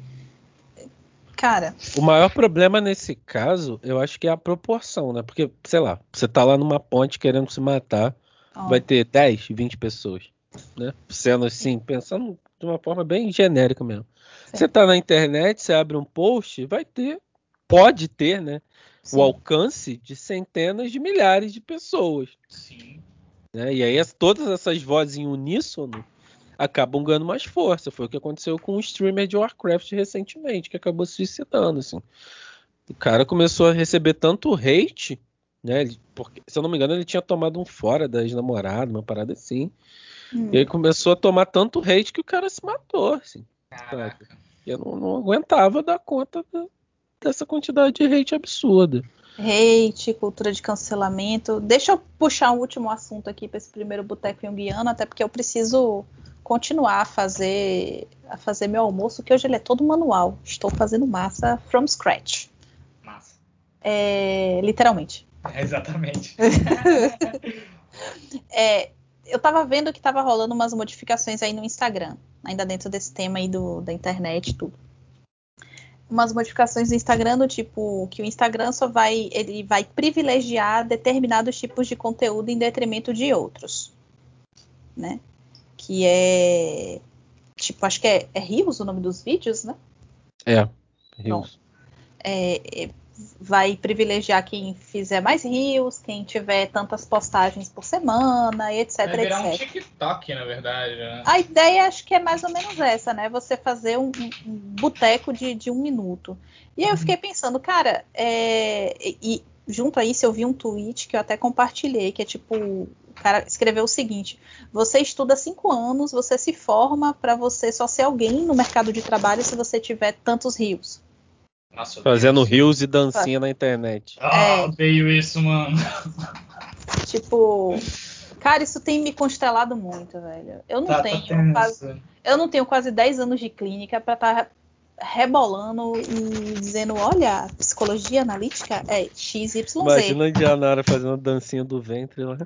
Cara. O maior problema nesse caso, eu acho que é a proporção, né? Porque, sei lá, você tá lá numa ponte querendo se matar, oh. vai ter 10, 20 pessoas, né? Sendo assim, pensando de uma forma bem genérica mesmo. Sim. Você tá na internet, você abre um post, vai ter, pode ter, né? Sim. O alcance de centenas de milhares de pessoas. Sim. Né? E aí todas essas vozes em uníssono acabam ganhando mais força. Foi o que aconteceu com o streamer de Warcraft recentemente, que acabou se suicidando, assim. O cara começou a receber tanto hate, né? Porque, se eu não me engano, ele tinha tomado um fora da ex-namorada, uma parada assim. Hum. E ele começou a tomar tanto hate que o cara se matou, assim. Caraca. Eu não, não aguentava dar conta da, dessa quantidade de hate absurda. Hate, cultura de cancelamento. Deixa eu puxar um último assunto aqui para esse primeiro boteco junguiano, até porque eu preciso continuar a fazer a fazer meu almoço, que hoje ele é todo manual. Estou fazendo massa from scratch. Massa. É, literalmente. É, exatamente. é, eu estava vendo que estava rolando umas modificações aí no Instagram, ainda dentro desse tema aí do, da internet e tudo. Umas modificações no Instagram do tipo que o Instagram só vai ele vai privilegiar determinados tipos de conteúdo em detrimento de outros, né? que é tipo, acho que é, é Rios o nome dos vídeos, né? É, Rios. É, é, vai privilegiar quem fizer mais rios, quem tiver tantas postagens por semana, etc, vai virar etc. um TikTok, na verdade. Né? A ideia acho que é mais ou menos essa, né? Você fazer um, um boteco de, de, um minuto. E aí eu fiquei pensando, cara, é, e junto a isso eu vi um tweet que eu até compartilhei, que é tipo o cara escreveu o seguinte: você estuda cinco anos, você se forma para você só ser alguém no mercado de trabalho se você tiver tantos rios. Nossa, Fazendo rios e dancinha na internet. Ah, é. odeio isso, mano. Tipo, cara, isso tem me constelado muito, velho. Eu não tá, tá tenho tá quase, eu não tenho quase 10 anos de clínica para estar tá rebolando e dizendo, olha, psicologia analítica é XYZ. Imagina a Indianara fazendo dancinha do ventre lá.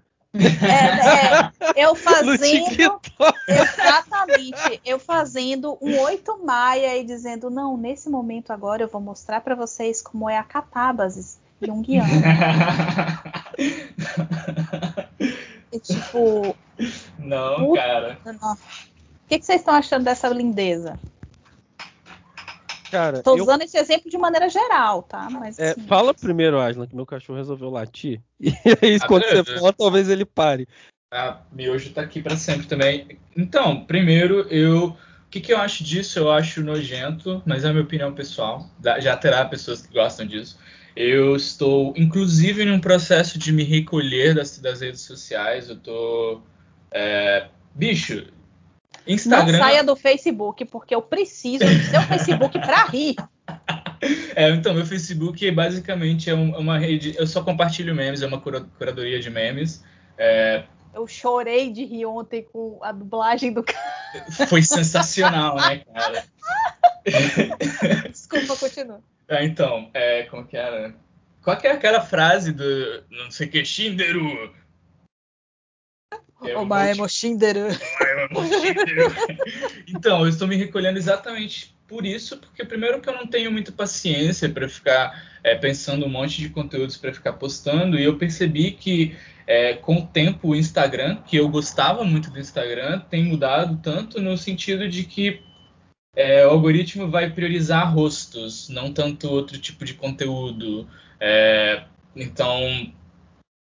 É, é, eu fazendo. Exatamente. Eu fazendo um 8 maia e dizendo: não, nesse momento agora eu vou mostrar para vocês como é a catábasis junguiana. e tipo. Não, puta, cara. O que, que vocês estão achando dessa lindeza? Cara, Tô usando eu... esse exemplo de maneira geral, tá? Mas, é, assim, fala primeiro, Aslan, que meu cachorro resolveu latir. E aí, ah, quando beleza. você fala, talvez ele pare. A miojo tá aqui para sempre também. Então, primeiro, eu. O que, que eu acho disso? Eu acho nojento, mas é a minha opinião pessoal. Já terá pessoas que gostam disso. Eu estou, inclusive, num processo de me recolher das, das redes sociais. Eu tô. É, bicho, Instagram... Não saia do Facebook, porque eu preciso do seu Facebook para rir. É, então, meu Facebook basicamente é, é uma rede. Eu só compartilho memes, é uma curadoria de memes. É... Eu chorei de rir ontem com a dublagem do cara. Foi sensacional, né, cara? Desculpa, continua. É, então, é, como que era? Qual que é aquela frase do não sei o que, Shinderu? É Omae Moshinderu. então, eu estou me recolhendo exatamente por isso, porque primeiro que eu não tenho muita paciência para ficar é, pensando um monte de conteúdos para ficar postando, e eu percebi que é, com o tempo o Instagram, que eu gostava muito do Instagram, tem mudado tanto no sentido de que é, o algoritmo vai priorizar rostos, não tanto outro tipo de conteúdo. É, então,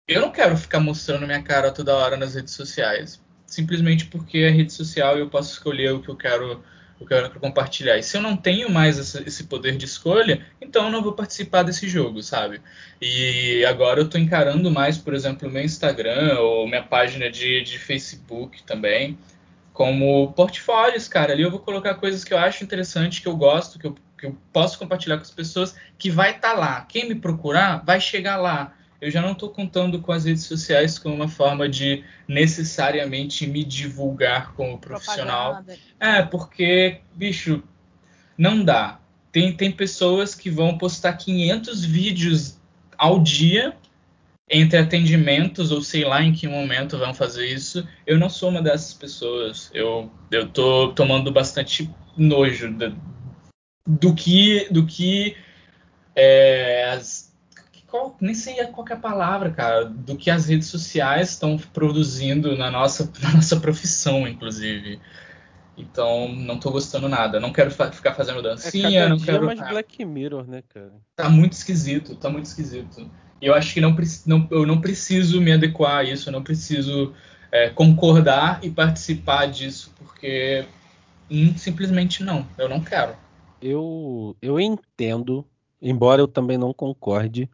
eu não quero ficar mostrando minha cara toda hora nas redes sociais. Simplesmente porque é rede social e eu posso escolher o que eu quero, o que eu quero compartilhar. E se eu não tenho mais esse poder de escolha, então eu não vou participar desse jogo, sabe? E agora eu estou encarando mais, por exemplo, meu Instagram ou minha página de, de Facebook também, como portfólios, cara. Ali eu vou colocar coisas que eu acho interessante, que eu gosto, que eu, que eu posso compartilhar com as pessoas, que vai estar tá lá. Quem me procurar vai chegar lá eu já não estou contando com as redes sociais como uma forma de necessariamente me divulgar como profissional. Propaganda. É, porque, bicho, Não dá. Tem, tem pessoas que vão postar 500 vídeos ao dia entre atendimentos, ou sei lá em que momento vão fazer isso. Eu não sou uma dessas pessoas. Eu, eu tô tomando bastante nojo do, do que, do que é, as, qual, nem sei qual é palavra, cara, do que as redes sociais estão produzindo na nossa, na nossa profissão, inclusive. Então, não tô gostando nada. Não quero fa ficar fazendo dancinha, é não quero. mais Black Mirror, né, cara? Tá muito esquisito, tá muito esquisito. E eu acho que não, não, eu não preciso me adequar a isso, eu não preciso é, concordar e participar disso, porque hum, simplesmente não, eu não quero. Eu, eu entendo, embora eu também não concorde,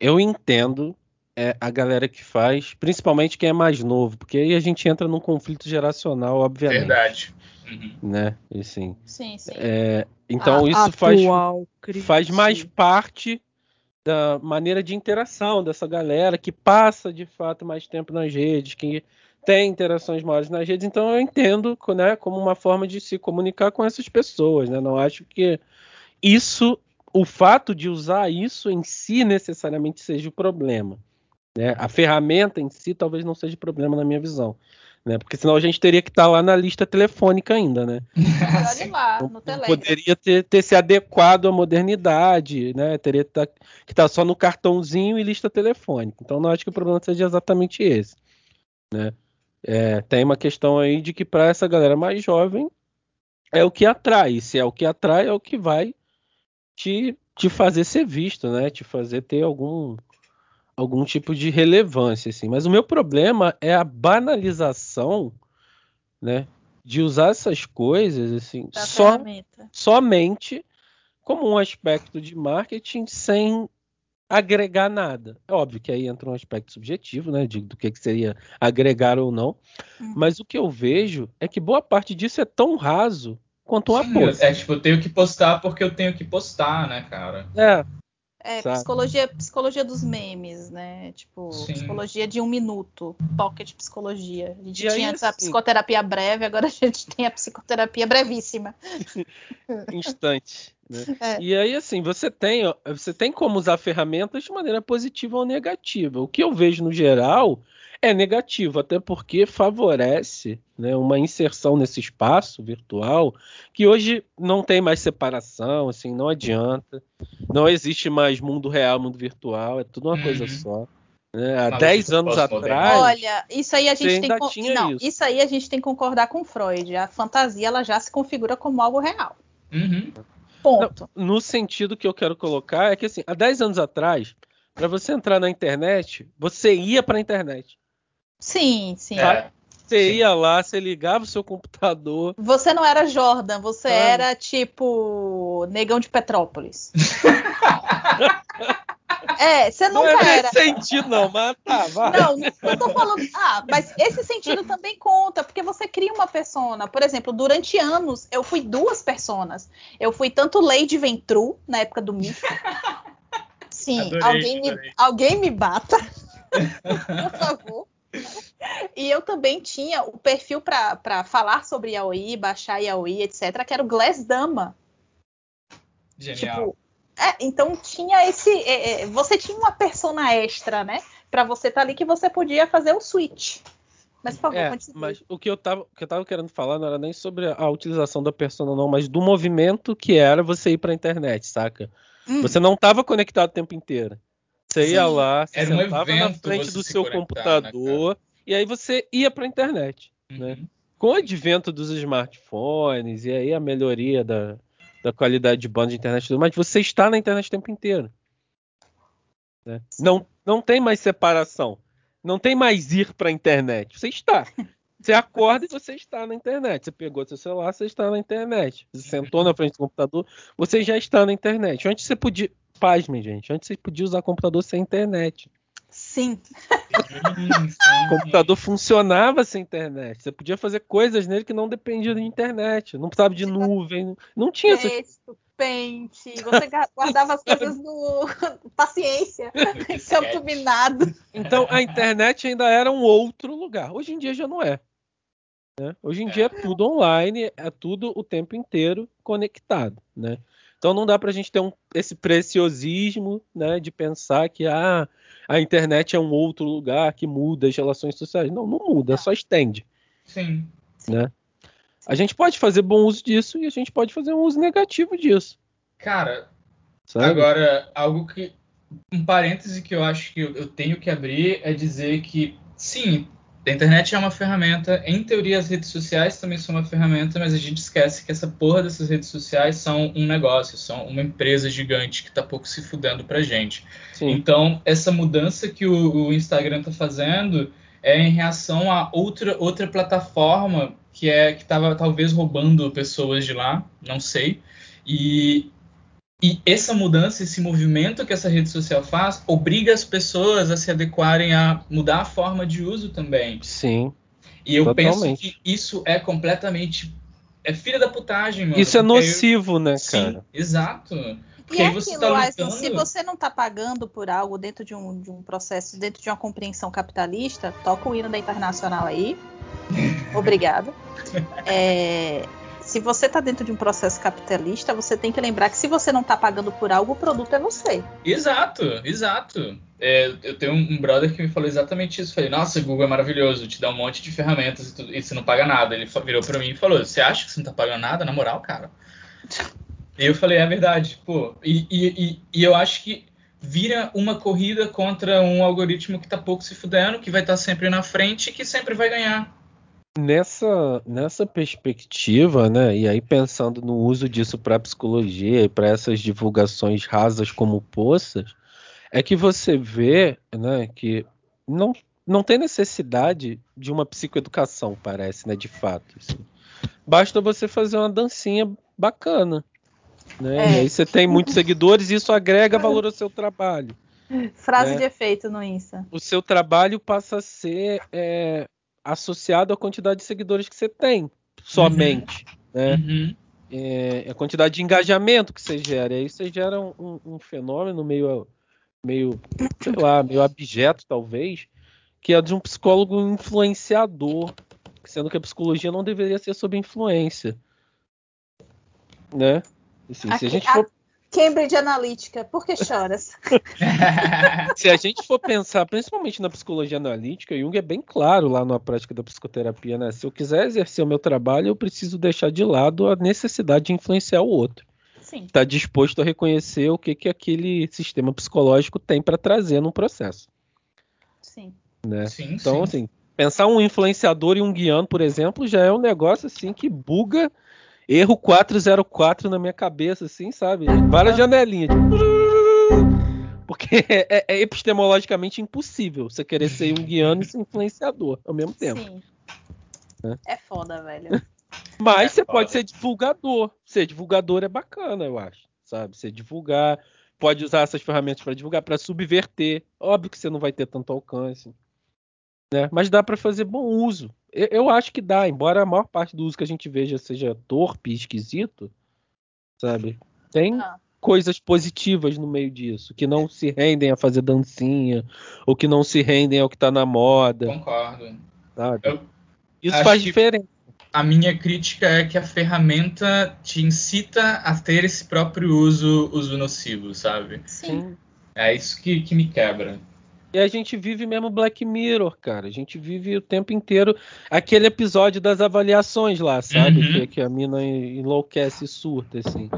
eu entendo é, a galera que faz, principalmente quem é mais novo, porque aí a gente entra num conflito geracional, obviamente. Verdade. Uhum. Né? E, sim. Sim, sim. É, então a, isso faz, faz mais parte da maneira de interação dessa galera que passa de fato mais tempo nas redes, que tem interações maiores nas redes. Então eu entendo né, como uma forma de se comunicar com essas pessoas. Né? Não acho que isso, o fato de usar isso em si necessariamente seja o problema. Né? A ferramenta em si talvez não seja o problema na minha visão né? Porque senão a gente teria que estar tá lá na lista telefônica ainda, né? Olha lá, no Telegram. Poderia ter, ter, se adequado à modernidade, né? Teria que tá, estar tá só no cartãozinho e lista telefônica. Então não acho que o problema seja exatamente esse, né? É, tem uma questão aí de que para essa galera mais jovem é o que atrai. Se é o que atrai, é o que vai te, te fazer ser visto, né? Te fazer ter algum algum tipo de relevância, assim. Mas o meu problema é a banalização, né, de usar essas coisas, assim, só, somente como um aspecto de marketing sem agregar nada. É óbvio que aí entra um aspecto subjetivo, né, de, do que, que seria agregar ou não. Hum. Mas o que eu vejo é que boa parte disso é tão raso quanto uma post. É tipo, eu tenho que postar porque eu tenho que postar, né, cara? É, é, psicologia, psicologia dos memes, né? Tipo, Sim. psicologia de um minuto, pocket psicologia. A gente e tinha essa assim, psicoterapia breve, agora a gente tem a psicoterapia brevíssima. Instante. Né? É. E aí, assim, você tem, você tem como usar ferramentas de maneira positiva ou negativa. O que eu vejo no geral é negativo, até porque favorece né, uma inserção nesse espaço virtual que hoje não tem mais separação, assim, não adianta. Não existe mais mundo real, mundo virtual, é tudo uma uhum. coisa só. Né? Há 10 anos atrás. Olha, isso aí a gente tem que. Não, isso. isso. aí a gente tem que concordar com Freud. A fantasia ela já se configura como algo real. Uhum. Ponto. Não, no sentido que eu quero colocar, é que assim, há 10 anos atrás, para você entrar na internet, você ia para a internet. Sim, sim. É. Você ia lá, você ligava o seu computador. Você não era Jordan, você ah. era tipo negão de Petrópolis. é, você nunca não é era. sentido, não, mas tá, vai. Não, não tô falando. Ah, mas esse sentido também conta, porque você cria uma persona. Por exemplo, durante anos eu fui duas personas. Eu fui tanto Lady Ventru, na época do Mito. Sim, adorei, alguém, me, alguém me bata. Por favor. E eu também tinha o perfil para falar sobre Yaoi, baixar Yaoi, etc., que era o Glass Dama. Genial. Tipo, é, então tinha esse. É, é, você tinha uma persona extra, né? Para você estar tá ali que você podia fazer o switch. Mas por favor, é, continue. Mas o que, eu tava, o que eu tava querendo falar não era nem sobre a utilização da persona, não, mas do movimento que era você ir pra internet, saca? Hum. Você não tava conectado o tempo inteiro. Você Sim. ia lá, você era sentava um na frente do seu né, computador. Né, e aí você ia para a internet. Né? Uhum. Né? Com o advento dos smartphones e aí a melhoria da, da qualidade de banda de internet mas você está na internet o tempo inteiro. Né? Não, não tem mais separação. Não tem mais ir para a internet. Você está. Você acorda e você está na internet. Você pegou seu celular, você está na internet. Você sentou na frente do computador, você já está na internet. Antes você podia. Pasmem, gente. Antes você podia usar computador sem internet. Sim. o computador funcionava sem internet. Você podia fazer coisas nele que não dependiam de internet. Não precisava de nuvem. Não tinha Texto, pente. Você guardava as coisas no. Paciência. Campo minado. Então a internet ainda era um outro lugar. Hoje em dia já não é. Né? Hoje em dia é tudo online, é tudo o tempo inteiro conectado, né? Então não dá para a gente ter um, esse preciosismo né, de pensar que ah, a internet é um outro lugar que muda as relações sociais. Não, não muda, só estende. Sim. Né? A gente pode fazer bom uso disso e a gente pode fazer um uso negativo disso. Cara, Sabe? agora, algo que. Um parêntese que eu acho que eu tenho que abrir é dizer que, sim, a internet é uma ferramenta, em teoria as redes sociais também são uma ferramenta, mas a gente esquece que essa porra dessas redes sociais são um negócio, são uma empresa gigante que tá pouco se fudendo pra gente. Sim. Então, essa mudança que o, o Instagram tá fazendo é em reação a outra, outra plataforma que é que estava talvez roubando pessoas de lá, não sei. E, e essa mudança, esse movimento que essa rede social faz, obriga as pessoas a se adequarem a mudar a forma de uso também. Sim. E eu totalmente. penso que isso é completamente. É filha da putagem, mano. Isso é nocivo, eu... né, cara? Sim, exato. Porque e é você aquilo, tá lutando... se você não está pagando por algo dentro de um, de um processo, dentro de uma compreensão capitalista, toca o hino da Internacional aí. Obrigada. É, se você está dentro de um processo capitalista, você tem que lembrar que se você não está pagando por algo, o produto é você. Exato, exato. É, eu tenho um brother que me falou exatamente isso. Falei, nossa, Google é maravilhoso, te dá um monte de ferramentas e, tu, e você não paga nada. Ele virou para mim e falou: Você acha que você não está pagando nada? Na moral, cara. E eu falei, é verdade, pô. E, e, e, eu acho que vira uma corrida contra um algoritmo que está pouco se fudendo, que vai estar tá sempre na frente e que sempre vai ganhar nessa, nessa perspectiva, né, e aí pensando no uso disso para psicologia e para essas divulgações rasas como poças, é que você vê né, que não, não tem necessidade de uma psicoeducação, parece, né, de fato. Assim. Basta você fazer uma dancinha bacana. Né? É. E aí você tem muitos seguidores e isso agrega valor ao seu trabalho. Frase né? de efeito no Insta. O seu trabalho passa a ser é, associado à quantidade de seguidores que você tem, somente. Uhum. Né? Uhum. É, a quantidade de engajamento que você gera. E aí você gera um, um, fenômeno meio, meio, sei lá, meio abjeto, talvez, que é de um psicólogo influenciador, sendo que a psicologia não deveria ser sob influência. Né? Assim, se a gente for Cambridge Analytica, por que choras? Se a gente for pensar, principalmente na psicologia analítica, Jung é bem claro lá na prática da psicoterapia, né? Se eu quiser exercer o meu trabalho, eu preciso deixar de lado a necessidade de influenciar o outro. Sim. Tá disposto a reconhecer o que, que aquele sistema psicológico tem para trazer no processo. Sim. Né? Sim, então, sim. assim, pensar um influenciador e um guiando, por exemplo, já é um negócio assim que buga erro 404 na minha cabeça, assim, sabe? Várias janelinhas. Tipo... Porque é, é, epistemologicamente impossível você querer ser um guiano e ser influenciador ao mesmo tempo. Sim. É, é foda, velho. Mas é você foda. pode ser divulgador. Ser divulgador é bacana, eu acho. Sabe? Você divulgar, pode usar essas ferramentas para divulgar, para subverter. Óbvio que você não vai ter tanto alcance. Né? Mas dá para fazer bom uso. Eu, eu, acho que dá, embora a maior parte do uso que a gente veja seja torpe, esquisito, sabe? Tem ah. coisas positivas no meio disso, que não se rendem a fazer dancinha, ou que não se rendem ao que tá na moda. Concordo. Sabe? Eu Isso faz diferença. A minha crítica é que a ferramenta te incita a ter esse próprio uso, uso nocivo, sabe? Sim. É isso que, que me quebra. E a gente vive mesmo Black Mirror, cara. A gente vive o tempo inteiro aquele episódio das avaliações lá, sabe? Uhum. Que, que, a mina enlouquece e surta, assim.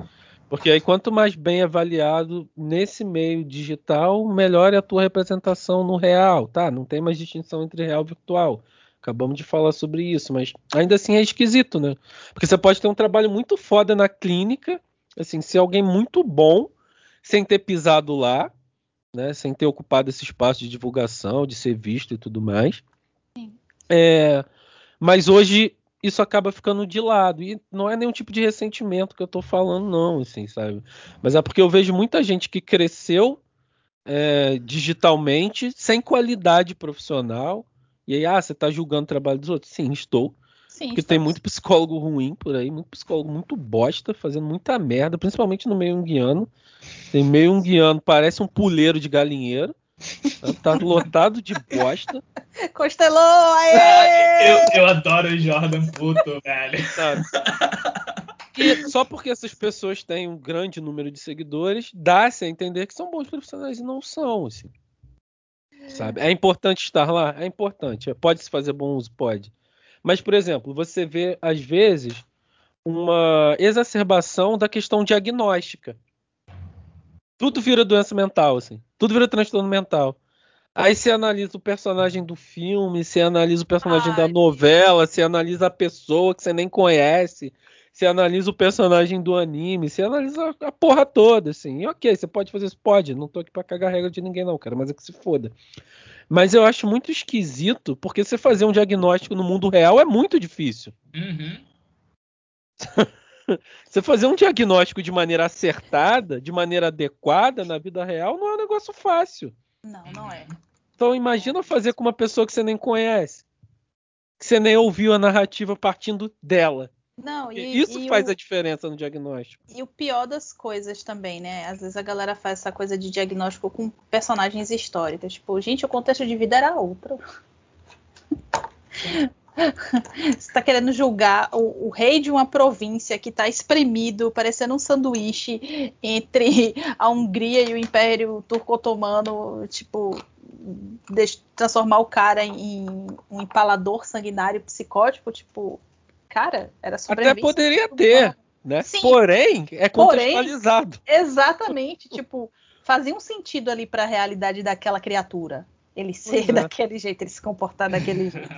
Porque aí quanto mais bem avaliado nesse meio digital, melhor é a tua representação no real, tá? Não tem mais distinção entre real e virtual. Acabamos de falar sobre isso, mas ainda assim é esquisito, né? Porque você pode ter um trabalho muito foda na clínica, assim, ser alguém muito bom, sem ter pisado lá, né, sem ter ocupado esse espaço de divulgação, de ser visto e tudo mais. É, mas hoje isso acaba ficando de lado. E não é nenhum tipo de ressentimento que eu estou falando, não, assim, sabe? Mas é porque eu vejo muita gente que cresceu é, digitalmente, sem qualidade profissional. E aí, ah, você está julgando o trabalho dos outros? Sim, estou. Sim, porque estamos. tem muito psicólogo ruim por aí, muito psicólogo muito bosta, fazendo muita merda, principalmente no meio guiano. Tem meio um guiano, parece um puleiro de galinheiro. Tá lotado de bosta. Constelou! Aê! Ah, eu, eu adoro o Jordan puto, velho. Sabe? E só porque essas pessoas têm um grande número de seguidores, dá-se a entender que são bons profissionais e não são, assim. Sabe? É importante estar lá? É importante. Pode se fazer bom uso? Pode. Mas, por exemplo, você vê, às vezes, uma exacerbação da questão diagnóstica. Tudo vira doença mental, assim. Tudo vira transtorno mental. Aí você analisa o personagem do filme, você analisa o personagem Ai. da novela, você analisa a pessoa que você nem conhece, você analisa o personagem do anime, você analisa a porra toda, assim. E ok, você pode fazer isso? Pode. Não tô aqui pra cagar regra de ninguém, não, cara, mas é que se foda. Mas eu acho muito esquisito, porque você fazer um diagnóstico no mundo real é muito difícil. Uhum. você fazer um diagnóstico de maneira acertada, de maneira adequada na vida real, não é um negócio fácil. Não, não é. Então imagina fazer com uma pessoa que você nem conhece, que você nem ouviu a narrativa partindo dela. Não, e, Isso e faz o, a diferença no diagnóstico. E o pior das coisas também, né? Às vezes a galera faz essa coisa de diagnóstico com personagens históricos. Tipo, gente, o contexto de vida era outro. Você está querendo julgar o, o, rei de uma província que está espremido, parecendo um sanduíche entre a Hungria e o Império Turco-Otomano, tipo, transformar o cara em um empalador sanguinário psicótico, tipo, cara, era Até poderia ter, né? Sim. Porém, é contextualizado. Porém, exatamente, tipo, fazia um sentido ali para a realidade daquela criatura. Ele ser é. daquele jeito, ele se comportar daquele jeito.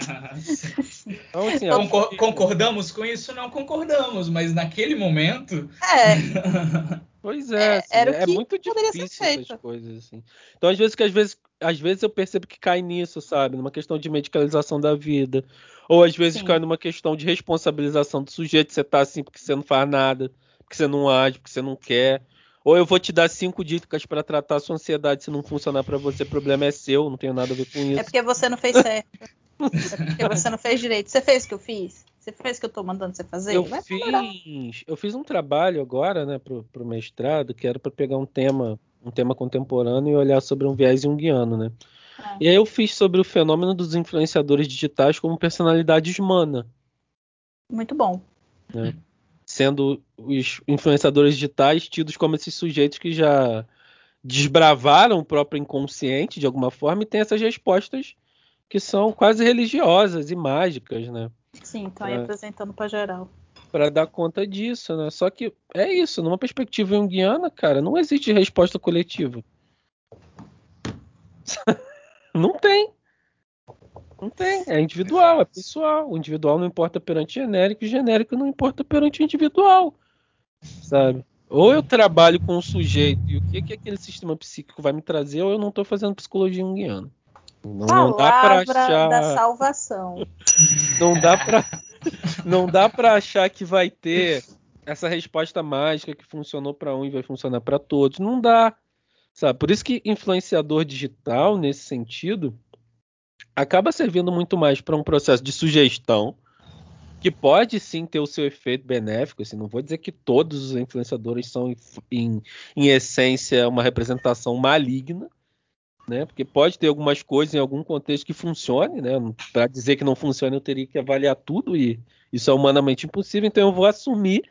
então, assim, Concor concordamos com isso? Não concordamos, mas naquele momento. É. pois é, assim, é, é muito difícil essas coisas assim. Então, às vezes que às vezes, às vezes eu percebo que cai nisso, sabe, numa questão de medicalização da vida, ou às vezes Sim. cai numa questão de responsabilização do sujeito, você tá assim porque você não faz nada, porque você não age, porque você não quer. Ou eu vou te dar cinco dicas para tratar a sua ansiedade. Se não funcionar para você, o problema é seu, não tenho nada a ver com isso. É porque você não fez certo. é porque você não fez direito. Você fez o que eu fiz? Você fez o que eu tô mandando você fazer? Eu fiz, eu fiz um trabalho agora, né, pro, pro mestrado, que era para pegar um tema, um tema contemporâneo e olhar sobre um viés junguiano, né? Ah. E aí eu fiz sobre o fenômeno dos influenciadores digitais como personalidade humana. Muito bom. Né? sendo os influenciadores digitais tidos como esses sujeitos que já desbravaram o próprio inconsciente de alguma forma e têm essas respostas que são quase religiosas e mágicas, né? Sim, estão aí apresentando para geral. Para dar conta disso, né? Só que é isso, numa perspectiva junguiana, cara, não existe resposta coletiva. não tem. Não tem, é individual, é pessoal. O individual não importa perante o genérico, o genérico não importa perante o individual. Sabe? Ou eu trabalho com um sujeito e o que, que aquele sistema psíquico vai me trazer, ou eu não estou fazendo psicologia junguiana. Não, não dá para achar da salvação. Não dá para não dá para achar que vai ter essa resposta mágica que funcionou para um e vai funcionar para todos. Não dá. Sabe? Por isso que influenciador digital nesse sentido, acaba servindo muito mais para um processo de sugestão, que pode sim ter o seu efeito benéfico. Assim, não vou dizer que todos os influenciadores são, em, em essência, uma representação maligna, né? Porque pode ter algumas coisas em algum contexto que funcione, né? Para dizer que não funciona, eu teria que avaliar tudo e isso é humanamente impossível. Então eu vou assumir,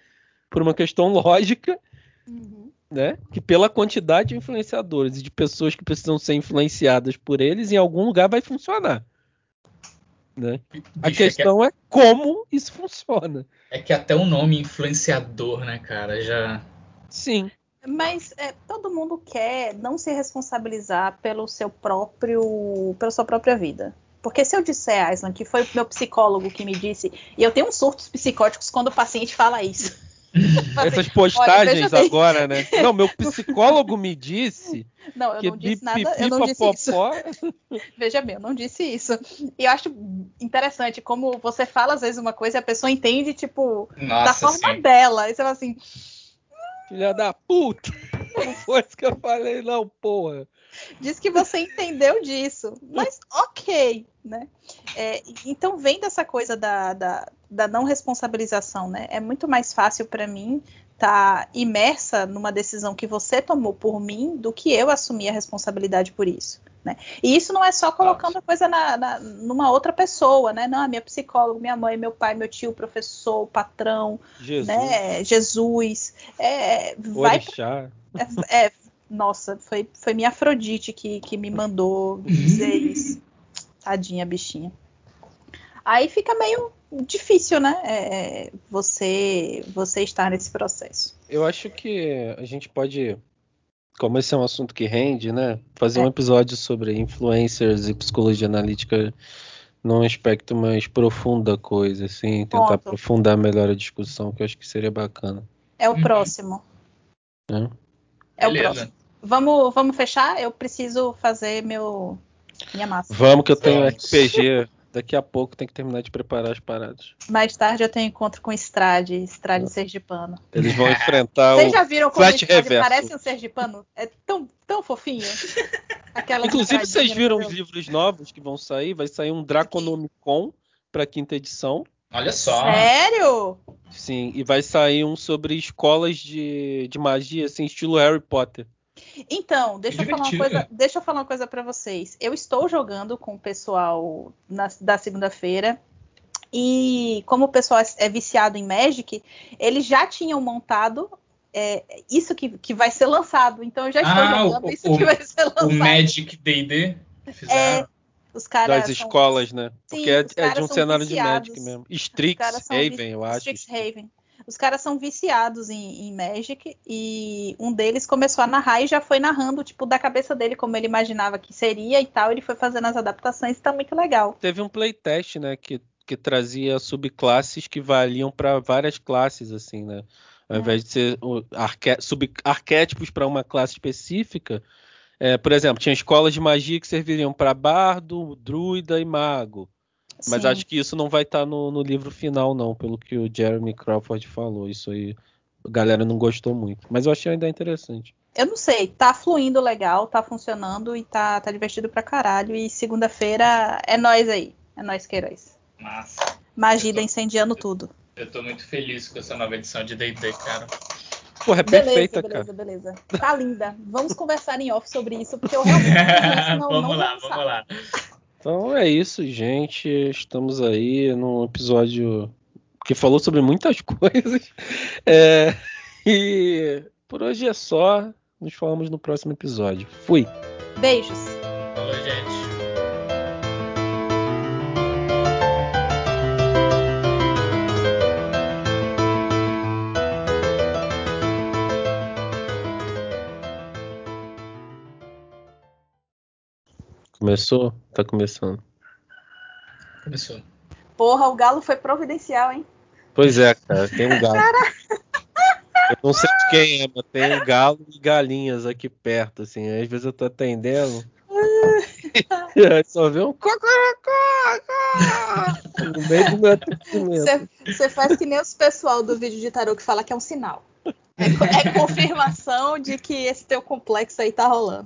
por uma questão lógica, uhum né? Que pela quantidade de influenciadores e de pessoas que precisam ser influenciadas por eles, em algum lugar vai funcionar. Né? A questão é, que... é, como isso funciona. É que até o nome influenciador, né, cara, já. Sim. Mas é, todo mundo quer não se responsabilizar pelo seu próprio, pela sua própria vida. Porque se eu disser, Aislan, que foi o meu psicólogo que me disse, e eu tenho uns surtos psicóticos quando o paciente fala isso. Essas postagens Olha, agora, né? Não, meu psicólogo me disse. Não, eu não disse nada. Eu não disse isso. Veja bem, eu não disse isso. E eu acho interessante como você fala às vezes uma coisa e a pessoa entende, tipo, Nossa, da forma sim. dela. E você fala assim. Filha da puta! Não foi isso que eu falei, não, porra. Diz que você entendeu disso. Mas ok, né? É, então vem dessa coisa da, da da não responsabilização, né? É muito mais fácil para mim tá imersa numa decisão que você tomou por mim do que eu assumir a responsabilidade por isso. Né? E isso não é só colocando a coisa na, na, numa outra pessoa, né? Não, minha psicóloga, minha mãe, meu pai, meu tio, professor, patrão, Jesus, né? Jesus é, vai pra, é, é, nossa, foi, foi minha Afrodite que, que me mandou dizer isso. Tadinha, bichinha. Aí fica meio difícil, né? É, é, você, você estar nesse processo. Eu acho que a gente pode, como esse é um assunto que rende, né? Fazer é. um episódio sobre influencers e psicologia analítica num aspecto mais profundo da coisa, assim, tentar Ponto. aprofundar melhor a discussão, que eu acho que seria bacana. É o próximo. É, é o próximo. Vamos, vamos fechar? Eu preciso fazer meu minha massa. Vamos que eu tenho RPG. Daqui a pouco tem que terminar de preparar as paradas. Mais tarde eu tenho encontro com Estrade, Estrade ah. Sergipano. Eles vão enfrentar Vocês já viram como Estrade reverso. parece um Sergipano? É tão, tão fofinho. Aquela Inclusive, vocês viram os livros novos que vão sair? Vai sair um Draconomicon para quinta edição. Olha só. Sério? Sim, e vai sair um sobre escolas de, de magia, assim, estilo Harry Potter. Então, deixa eu, falar uma coisa, deixa eu falar uma coisa para vocês. Eu estou jogando com o pessoal na, da segunda-feira. E como o pessoal é, é viciado em Magic, eles já tinham montado é, isso que, que vai ser lançado. Então eu já estou ah, jogando o, isso o, que vai ser lançado. O Magic D&D? É, os caras das escolas, né? Porque é, é, de um cenário viciados. de Magic mesmo. Strixhaven, eu acho. Strixhaven. Os caras são viciados em, em, Magic e um deles começou a narrar e já foi narrando, tipo, da cabeça dele, como ele imaginava que seria e tal. Ele foi fazendo as adaptações e tá muito legal. Teve um playtest, né, que, que trazia subclasses que valiam para várias classes, assim, né? Ao é. invés de ser arque sub-arquétipos para uma classe específica, é, por exemplo, tinha escolas de magia que serviriam para bardo, druida e mago. Mas Sim. acho que isso não vai estar tá no, no, livro final, não, pelo que o Jeremy Crawford falou. Isso aí a galera não gostou muito. Mas eu achei ainda interessante. Eu não sei, tá fluindo legal, tá funcionando e tá, tá divertido pra caralho. E segunda-feira é nós aí. É nós queiroz. Massa. Magida tô, incendiando tudo. Eu tô muito feliz com essa nova edição de D&D, cara. Porra, é beleza, perfeita, beleza, cara. Beleza, beleza. Tá linda. Vamos conversar em off sobre isso, porque eu realmente não, vamos não lá, vamos lá. Então é isso, gente. Estamos aí num episódio que falou sobre muitas coisas. É... E por hoje é só. Nos falamos no próximo episódio. Fui. Beijos. Falou, gente. Começou? Tá começando. Começou. Porra, o galo foi providencial, hein? Pois é, cara, tem um galo. Cara... Eu não sei de quem é, mas tem um galo e galinhas aqui perto, assim. Às vezes eu tô atendendo. aí só vê um no meio do meu atendimento. Você faz que nem os pessoal do vídeo de tarô que fala que é um sinal. É, é confirmação de que esse teu complexo aí tá rolando.